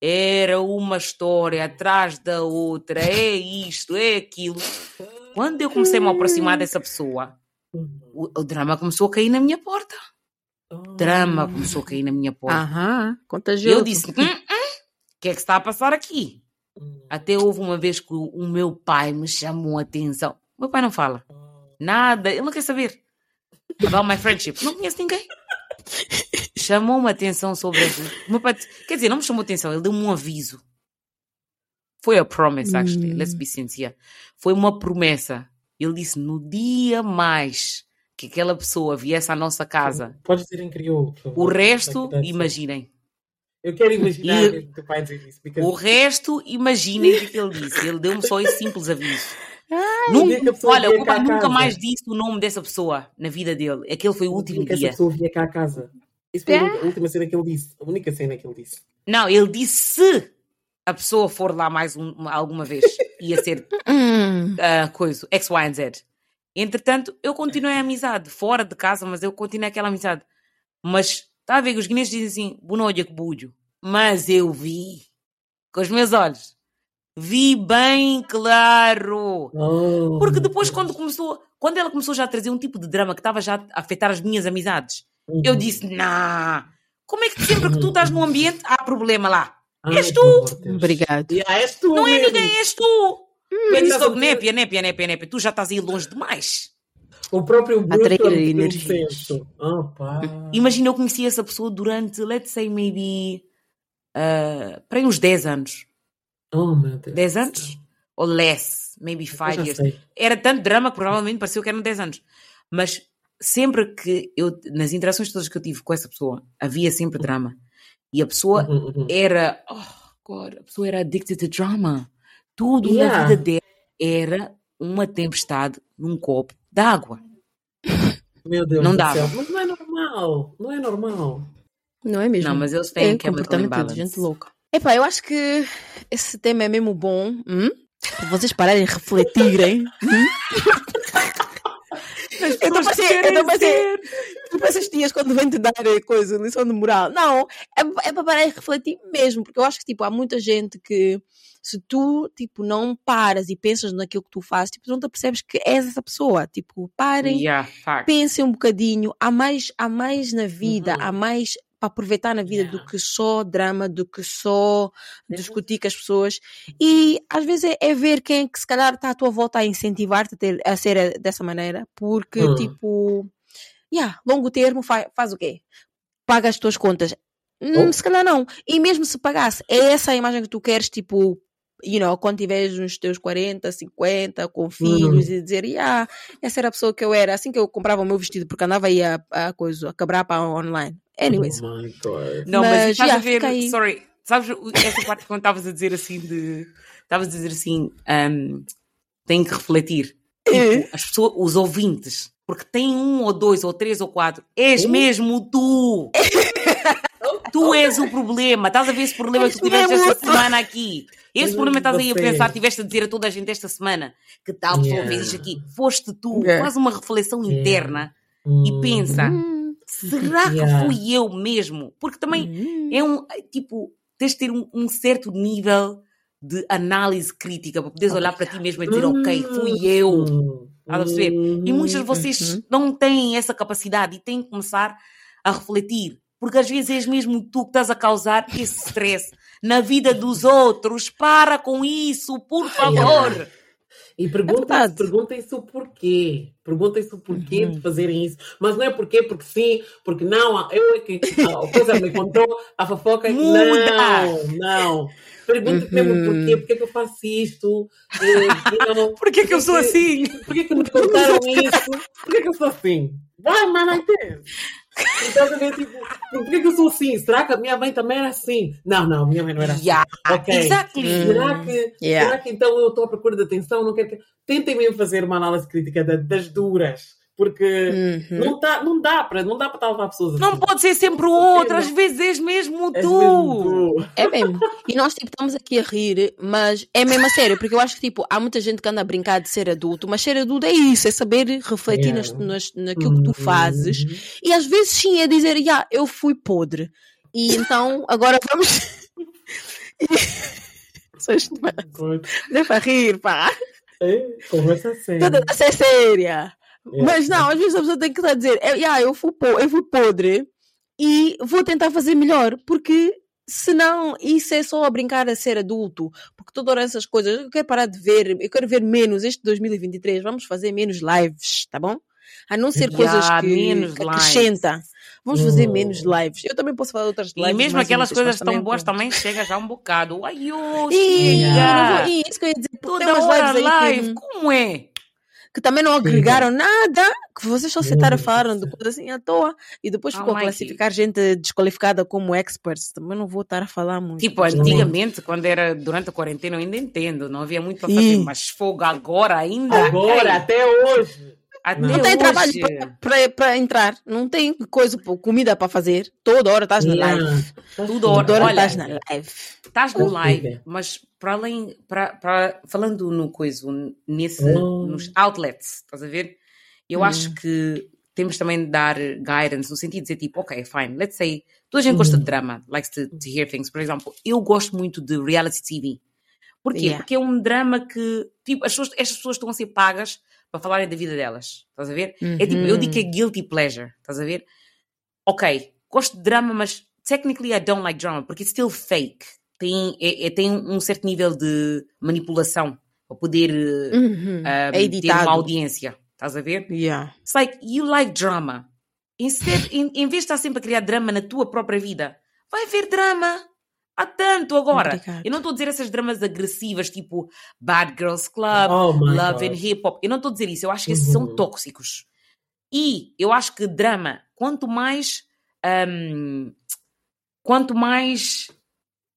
[SPEAKER 1] era uma história atrás da outra, é isto, é aquilo. Quando eu comecei a me aproximar dessa pessoa, o, o drama começou a cair na minha porta. O drama começou a cair na minha porta.
[SPEAKER 2] aham,
[SPEAKER 1] E
[SPEAKER 2] contagioso.
[SPEAKER 1] eu disse: "Hum, hum, o que é que está a passar aqui? Até houve uma vez que o, meu pai me chamou a atenção. Meu pai não fala nada, ele não quer saber. About my friendship. Não conheço ninguém. Chamou-me a atenção sobre isso. Meu pai, quer dizer, não me chamou a atenção, ele deu-me um aviso. Foi a promise, actually.
[SPEAKER 2] Hum.
[SPEAKER 1] Let's be sincere. Foi uma promessa. Ele disse: no dia mais que aquela pessoa viesse à nossa casa,
[SPEAKER 3] Podes dizer em crioulo.
[SPEAKER 1] o resto, imaginem.
[SPEAKER 3] Eu quero imaginar
[SPEAKER 1] E-
[SPEAKER 3] mesmo o teu pai dizer isso. because-
[SPEAKER 1] O resto, imaginem o que ele disse. Ele deu-me só esse simples aviso.
[SPEAKER 3] o
[SPEAKER 1] Nunca-
[SPEAKER 3] dia que pessoa
[SPEAKER 1] olha, o meu pai nunca
[SPEAKER 3] casa,
[SPEAKER 1] mais disse o nome dessa pessoa na vida dele. Aquele foi o
[SPEAKER 3] o
[SPEAKER 1] último
[SPEAKER 3] que essa
[SPEAKER 1] dia.
[SPEAKER 3] pessoa vier cá à casa. Isso foi a única- a última cena que ele disse. A única cena que ele disse.
[SPEAKER 1] Não, ele disse se a pessoa for lá mais um- alguma vez. Ia ser ah, coisa, X, Y and Z. Entretanto, eu continuei a amizade, fora de casa, mas eu continuei aquela amizade. Mas, está a ver que os guineenses dizem assim, bonoia que bulho. Mas eu vi, com os meus olhos, vi bem claro.
[SPEAKER 3] Oh,
[SPEAKER 1] Porque depois, quando começou, quando ela começou já a trazer um tipo de drama que estava já a afetar as minhas amizades,
[SPEAKER 3] Uhum.
[SPEAKER 1] eu disse, nah, como é que sempre que tu estás num ambiente há problema lá?
[SPEAKER 3] Ai,
[SPEAKER 1] és tu.
[SPEAKER 2] obrigado.
[SPEAKER 3] Yeah, és tu
[SPEAKER 1] Não é
[SPEAKER 3] mesmo.
[SPEAKER 1] ninguém, és tu. Eu disse logo,
[SPEAKER 3] dizer-
[SPEAKER 1] népia, népia, népia, népia, tu já estás aí longe demais.
[SPEAKER 3] O próprio Bruto
[SPEAKER 2] Atrair energias.
[SPEAKER 1] Imagina, eu conheci essa pessoa durante, let's say, maybe, uh, para aí uns 10 anos.
[SPEAKER 3] Oh, meu Deus.
[SPEAKER 1] 10 anos? Ou less, maybe
[SPEAKER 3] Eu
[SPEAKER 1] 5
[SPEAKER 3] já
[SPEAKER 1] years.
[SPEAKER 3] sei.
[SPEAKER 1] Era tanto drama que provavelmente pareceu que eram 10 anos. Mas sempre que eu, nas interações todas que eu tive com essa pessoa, havia sempre drama. E a pessoa
[SPEAKER 3] Uhum, uhum.
[SPEAKER 1] era, oh God, a pessoa era addicted to drama. Tudo
[SPEAKER 3] Yeah.
[SPEAKER 1] na vida dela era uma tempestade num copo d'água.
[SPEAKER 3] Meu Deus
[SPEAKER 1] Não
[SPEAKER 3] do
[SPEAKER 1] dava.
[SPEAKER 3] céu. Mas não é normal. Não é normal.
[SPEAKER 2] Não é mesmo?
[SPEAKER 1] Não, mas eles têm
[SPEAKER 2] é
[SPEAKER 1] chemical
[SPEAKER 2] comportamento de gente louca. Epá, eu acho que esse tema é mesmo bom. hum? Para vocês pararem de refletirem. hum? Eu estou a a tipo esses dias quando vem te dar eh, coisa, lição de moral. Não, é, é para parar e refletir mesmo, porque eu acho que tipo, há muita gente que se tu tipo, não paras e pensas naquilo que tu fazes, tipo, tu não te percebes que és essa pessoa. Tipo, parem,
[SPEAKER 1] Yeah,
[SPEAKER 2] pensem um bocadinho, há mais, há mais na vida,
[SPEAKER 3] Uhum.
[SPEAKER 2] há mais para aproveitar na vida do
[SPEAKER 3] Yeah.
[SPEAKER 2] que só drama, do que só discutir com as pessoas. E às vezes é, é ver quem é que se calhar está à tua volta a incentivar-te a, ter- a ser eh, dessa maneira, porque
[SPEAKER 3] Hum.
[SPEAKER 2] tipo, yeah, longo termo faz, faz o quê? Paga as tuas contas. Hum,
[SPEAKER 3] Oh.
[SPEAKER 2] Se calhar não. E mesmo se pagasse, é essa a imagem que tu queres, tipo, you know, quando tiveres uns teus 40, 50, com filhos, e dizer, yeah, essa era a pessoa que eu era, assim que eu comprava o meu vestido, porque andava aí a, a coisa, a quebrar para online. Anyways.
[SPEAKER 3] Oh my God.
[SPEAKER 1] Não, mas,
[SPEAKER 2] Mas,
[SPEAKER 1] estás
[SPEAKER 2] já,
[SPEAKER 1] a ver,
[SPEAKER 2] aí.
[SPEAKER 1] sorry, sabes o- essa parte quando estavas a dizer assim de. Estavas a dizer assim, um, tem que refletir.
[SPEAKER 2] É.
[SPEAKER 1] Tipo, as pessoas, os ouvintes, porque tem um ou dois ou três ou quatro, és
[SPEAKER 3] Uh.
[SPEAKER 1] mesmo tu. tu és o problema. Estás a ver esse problema que tu
[SPEAKER 2] És
[SPEAKER 1] tiveste esta semana aqui. Esse problema estás aí a pensar, tiveste a dizer a toda a gente esta semana que tal pessoa
[SPEAKER 3] Yeah.
[SPEAKER 1] fez isto aqui. Foste tu. Faz uma reflexão interna e
[SPEAKER 3] Hum.
[SPEAKER 1] pensa. Será que fui eu mesmo? Porque também
[SPEAKER 2] hum.
[SPEAKER 1] é um, tipo, tens de ter um, um certo nível de análise crítica para poderes olhar para ti mesmo e dizer, ok, fui eu.
[SPEAKER 3] Hum.
[SPEAKER 1] Estás a perceber? E muitas de vocês
[SPEAKER 2] Uhum.
[SPEAKER 1] não têm essa capacidade e têm que começar a refletir. Porque às vezes és mesmo tu que estás a causar esse stress na vida dos outros. Para com isso, por favor.
[SPEAKER 3] E
[SPEAKER 2] É
[SPEAKER 3] perguntem-se
[SPEAKER 2] verdade.
[SPEAKER 3] perguntem-se o porquê. Perguntem-se o porquê
[SPEAKER 2] Uhum.
[SPEAKER 3] de fazerem isso. Mas não é porquê, porque sim, porque não. Eu é que a coisa me contou, a fofoca.
[SPEAKER 1] Muda.
[SPEAKER 3] Não, não. Pergunte mesmo
[SPEAKER 2] Uhum.
[SPEAKER 3] porquê, porquê que eu faço isto. Eh, e não-
[SPEAKER 1] Por que que eu sou assim?
[SPEAKER 3] Porquê que me contaram isso? Porquê que eu sou assim? Vai, mas não entendo. Então, eu tipo, porquê que eu sou assim? Será que a minha mãe também era assim? Não, não, minha mãe não era assim.
[SPEAKER 1] Yeah,
[SPEAKER 3] Ok.
[SPEAKER 1] exactly.
[SPEAKER 3] Será que,
[SPEAKER 2] Yeah.
[SPEAKER 3] será que então eu estou à procura de atenção? Não quero que... Tentem mesmo fazer uma análise crítica da- das duras. Porque
[SPEAKER 2] Uhum.
[SPEAKER 3] não, tá, não dá para não dá para levar pessoas assim.
[SPEAKER 1] Não pode ser sempre o outro, às vezes és mesmo
[SPEAKER 3] És
[SPEAKER 1] tu.
[SPEAKER 3] mesmo tu.
[SPEAKER 2] É mesmo. E nós, tipo, estamos aqui a rir, mas é mesmo a sério, porque eu acho que, tipo, há muita gente que anda a brincar de ser adulto, mas ser adulto é isso, é saber refletir
[SPEAKER 3] Yeah.
[SPEAKER 2] nas, nas- naquilo que tu fazes.
[SPEAKER 3] Uhum.
[SPEAKER 2] E às vezes, sim, é dizer, já, eu fui podre. E então, agora vamos. Deixa rir, pá.
[SPEAKER 3] É, conversa séria.
[SPEAKER 2] Toda a ser séria.
[SPEAKER 3] É.
[SPEAKER 2] Mas não, às vezes a pessoa tem que estar a dizer, "É, já, eu, fui eu fui podre e vou tentar fazer melhor, porque senão isso é só a brincar a ser adulto. Porque todas essas coisas, eu quero parar de ver, eu quero ver menos este 2023, vamos fazer menos lives, tá bom? A não ser coisas que,
[SPEAKER 1] menos
[SPEAKER 2] que
[SPEAKER 1] lives.
[SPEAKER 2] acrescenta. Vamos fazer
[SPEAKER 3] Oh.
[SPEAKER 2] menos lives. Eu também posso fazer outras lives.
[SPEAKER 1] E mesmo aquelas coisas tão boas também chega já um bocado. Ai, ô,
[SPEAKER 2] Ih,
[SPEAKER 1] chega.
[SPEAKER 2] não vou- isso que eu ia dizer,
[SPEAKER 1] Toda hora live,
[SPEAKER 2] que,
[SPEAKER 1] como é?
[SPEAKER 2] Que também não agregaram nada, que vocês só sentaram
[SPEAKER 3] Meu
[SPEAKER 2] falaram de coisa assim à toa e depois
[SPEAKER 1] Oh,
[SPEAKER 2] ficou a
[SPEAKER 1] Mikey.
[SPEAKER 2] classificar gente desqualificada como experts. Também não vou estar a falar muito.
[SPEAKER 1] Tipo, antigamente, quando era durante a quarentena, eu ainda entendo, não havia muito para
[SPEAKER 2] Sim.
[SPEAKER 1] fazer, mas fogo agora ainda.
[SPEAKER 3] Agora, até hoje.
[SPEAKER 1] Até
[SPEAKER 3] Não
[SPEAKER 2] tem
[SPEAKER 1] hoje.
[SPEAKER 2] trabalho para entrar, não tem coisa, comida para fazer. Toda hora estás na
[SPEAKER 3] Yeah.
[SPEAKER 2] live. Toda hora
[SPEAKER 1] Olha,
[SPEAKER 2] estás na live.
[SPEAKER 1] Estás no
[SPEAKER 3] Oh,
[SPEAKER 1] live, mas para além, para, para, falando no coisa, nesse,
[SPEAKER 3] Oh.
[SPEAKER 1] nos outlets, estás a ver? Eu
[SPEAKER 2] Hum.
[SPEAKER 1] acho que temos também de dar guidance no sentido de dizer tipo, ok, fine, let's say, toda a gente gosta de drama, likes to, to hear things. Por exemplo, eu gosto muito de reality TV. Porquê?
[SPEAKER 2] Yeah.
[SPEAKER 1] Porque é um drama que, tipo, as pessoas, estas pessoas estão a ser pagas para falarem da vida delas, estás a ver? É tipo, eu digo que é guilty pleasure, estás a ver? Ok, gosto de drama, mas technically I don't like drama, porque it's still fake. Tem, é, é- tem um certo nível de manipulação para poder eh,
[SPEAKER 2] Uhum.
[SPEAKER 1] um,
[SPEAKER 2] é
[SPEAKER 1] ter uma audiência, estás a ver?
[SPEAKER 2] Yeah.
[SPEAKER 1] It's like, you like drama. Instead, em, em vez de estar sempre a criar drama na tua própria vida, vai ver drama. Há tanto agora.
[SPEAKER 2] Obrigada.
[SPEAKER 1] Eu não estou a dizer essas dramas agressivas, tipo Bad Girls Club,
[SPEAKER 3] Oh
[SPEAKER 1] Love and. Hip Hop. Eu não estou a dizer isso. Eu acho que esses são
[SPEAKER 3] Uhum.
[SPEAKER 1] tóxicos. E eu acho que drama, quanto mais. hum, quanto mais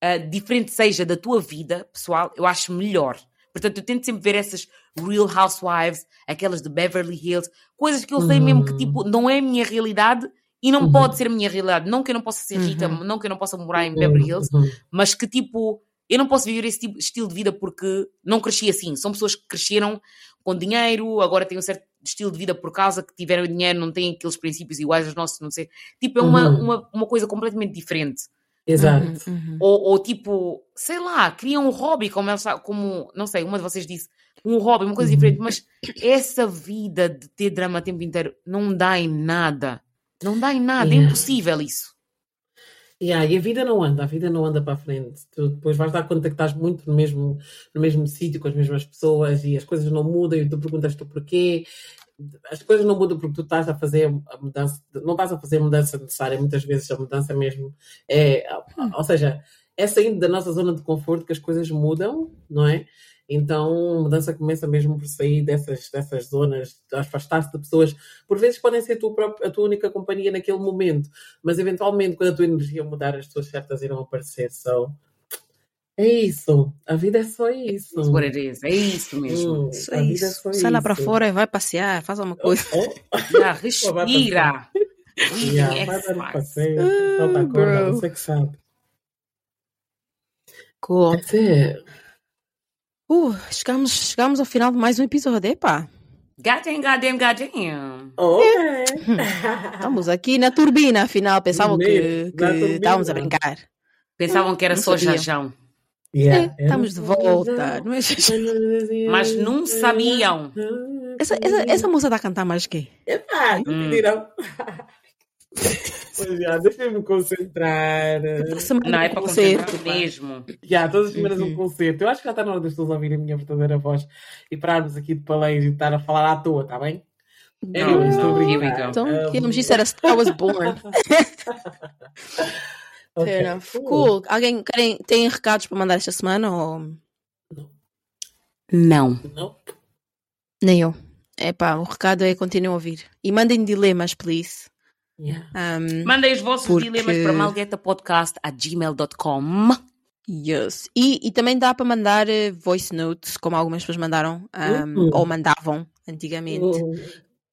[SPEAKER 1] ah, diferente seja da tua vida pessoal, eu acho melhor. Portanto, eu tento sempre ver essas Real Housewives, aquelas de Beverly Hills, coisas que eu sei mesmo que
[SPEAKER 3] Uhum.
[SPEAKER 1] tipo não é a minha realidade e não
[SPEAKER 3] Uhum.
[SPEAKER 1] pode ser a minha realidade. Não que eu não possa ser rica,
[SPEAKER 2] Uhum.
[SPEAKER 1] não que eu não possa morar em Beverly Hills,
[SPEAKER 3] Uhum.
[SPEAKER 1] mas que tipo, eu não posso viver esse tipo, estilo de vida porque não cresci assim. São pessoas que cresceram com dinheiro, agora têm um certo estilo de vida por causa que tiveram dinheiro, não têm aqueles princípios iguais aos nossos, não sei. Tipo, é uma,
[SPEAKER 3] Uhum.
[SPEAKER 1] uma, uma coisa completamente diferente.
[SPEAKER 3] Exato.
[SPEAKER 2] Uhum, uhum.
[SPEAKER 1] Ou, ou tipo, sei lá, criam um hobby, como, ela, como, não sei, uma de vocês disse, um hobby, uma coisa
[SPEAKER 3] Uhum.
[SPEAKER 1] diferente, mas essa vida de ter drama o tempo inteiro não dá em nada. Não dá em nada, é
[SPEAKER 3] Yeah.
[SPEAKER 1] impossível isso.
[SPEAKER 3] Yeah, e a vida não anda, a vida não anda para a frente. Tu depois vais dar conta que estás muito no mesmo, no mesmo sítio, com as mesmas pessoas e as coisas não mudam e tu perguntas tu porquê. As coisas não mudam porque tu estás a fazer a mudança, não estás a fazer a mudança necessária, muitas vezes a mudança mesmo é, ou seja, é saindo da nossa zona de conforto que as coisas mudam, não é? Então a mudança começa mesmo por sair dessas, dessas zonas, afastar-se de pessoas, por vezes podem ser a tua, própria- a tua única companhia naquele momento, mas eventualmente quando a tua energia mudar, as pessoas certas irão aparecer. So, é isso, a vida é só isso.
[SPEAKER 1] It's what it is. É isso mesmo.
[SPEAKER 3] Hum,
[SPEAKER 2] Isso
[SPEAKER 3] a
[SPEAKER 2] é
[SPEAKER 3] vida
[SPEAKER 2] isso.
[SPEAKER 3] só
[SPEAKER 2] Sai lá para
[SPEAKER 3] isso.
[SPEAKER 2] fora e vai passear, faz alguma coisa.
[SPEAKER 3] Oh,
[SPEAKER 1] Já,
[SPEAKER 3] vai
[SPEAKER 1] respira.
[SPEAKER 3] Yeah, vai dar um passeio,
[SPEAKER 2] Ah,
[SPEAKER 3] solta a corda, você que sabe.
[SPEAKER 2] Cool.
[SPEAKER 3] That's it.
[SPEAKER 2] Uh, chegamos, chegamos ao final de mais um episódio. Epá,
[SPEAKER 1] Goddamn, goddamn, goddamn.
[SPEAKER 3] Ok.
[SPEAKER 2] estamos aqui na turbina, afinal. Pensavam que, que estávamos a brincar.
[SPEAKER 1] Pensavam que era
[SPEAKER 2] Não
[SPEAKER 1] só
[SPEAKER 2] sabia.
[SPEAKER 1] jajão.
[SPEAKER 3] Yeah,
[SPEAKER 2] É, estamos de volta. Não é?
[SPEAKER 1] Mas não sabiam.
[SPEAKER 2] Essa, essa, essa moça está a cantar mais que?
[SPEAKER 3] Ah, não
[SPEAKER 1] Hum.
[SPEAKER 3] pediram. Já, deixa-me concentrar.
[SPEAKER 2] Semana
[SPEAKER 1] Não, é
[SPEAKER 2] um
[SPEAKER 1] para
[SPEAKER 2] concerto,
[SPEAKER 1] mesmo.
[SPEAKER 3] Já, todas as semanas um
[SPEAKER 2] Uhum.
[SPEAKER 3] concerto. Eu acho que já está na hora das pessoas ouvirem a minha verdadeira voz e pararmos aqui de paleiros e estar a falar à toa, está bem?
[SPEAKER 1] Não,
[SPEAKER 3] estou
[SPEAKER 1] não,
[SPEAKER 3] brincar.
[SPEAKER 1] go.
[SPEAKER 2] Então,
[SPEAKER 3] Um,
[SPEAKER 2] queríamos isso era Star Was Born.
[SPEAKER 3] ok,
[SPEAKER 2] Fair enough. Cool. Alguém querem, tem recados para mandar esta semana ou
[SPEAKER 1] Não.
[SPEAKER 3] Não?
[SPEAKER 2] nem eu? Epá, o recado é continuem a ouvir. E mandem dilemas, please.
[SPEAKER 3] Yeah.
[SPEAKER 2] Um,
[SPEAKER 1] Mandem os vossos
[SPEAKER 2] Porque-
[SPEAKER 1] dilemas para malguetapodcast.gmail.com
[SPEAKER 2] yes. e, e também dá para mandar eh, voice notes, como algumas pessoas mandaram, um,
[SPEAKER 3] Uhum.
[SPEAKER 2] ou mandavam antigamente.
[SPEAKER 3] Oh,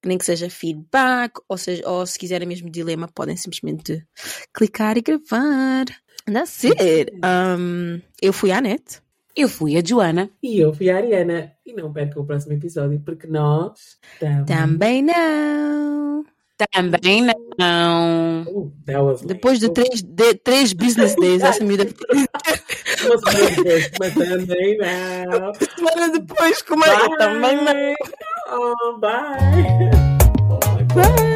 [SPEAKER 2] Nem que seja feedback, ou, seja, ou se quiserem mesmo dilema, podem simplesmente clicar e gravar. That's it. Um, eu fui à net.
[SPEAKER 1] Eu fui a Joana.
[SPEAKER 3] E eu fui a Ariana. E não percam o próximo episódio, porque nós estamos.
[SPEAKER 2] Também não.
[SPEAKER 1] Também não.
[SPEAKER 3] Oh, lame.
[SPEAKER 2] Depois de três, de, três business days, essa
[SPEAKER 3] depois, mas também não.
[SPEAKER 2] semana depois, como é? Também não.
[SPEAKER 3] Bye. Oh, bye.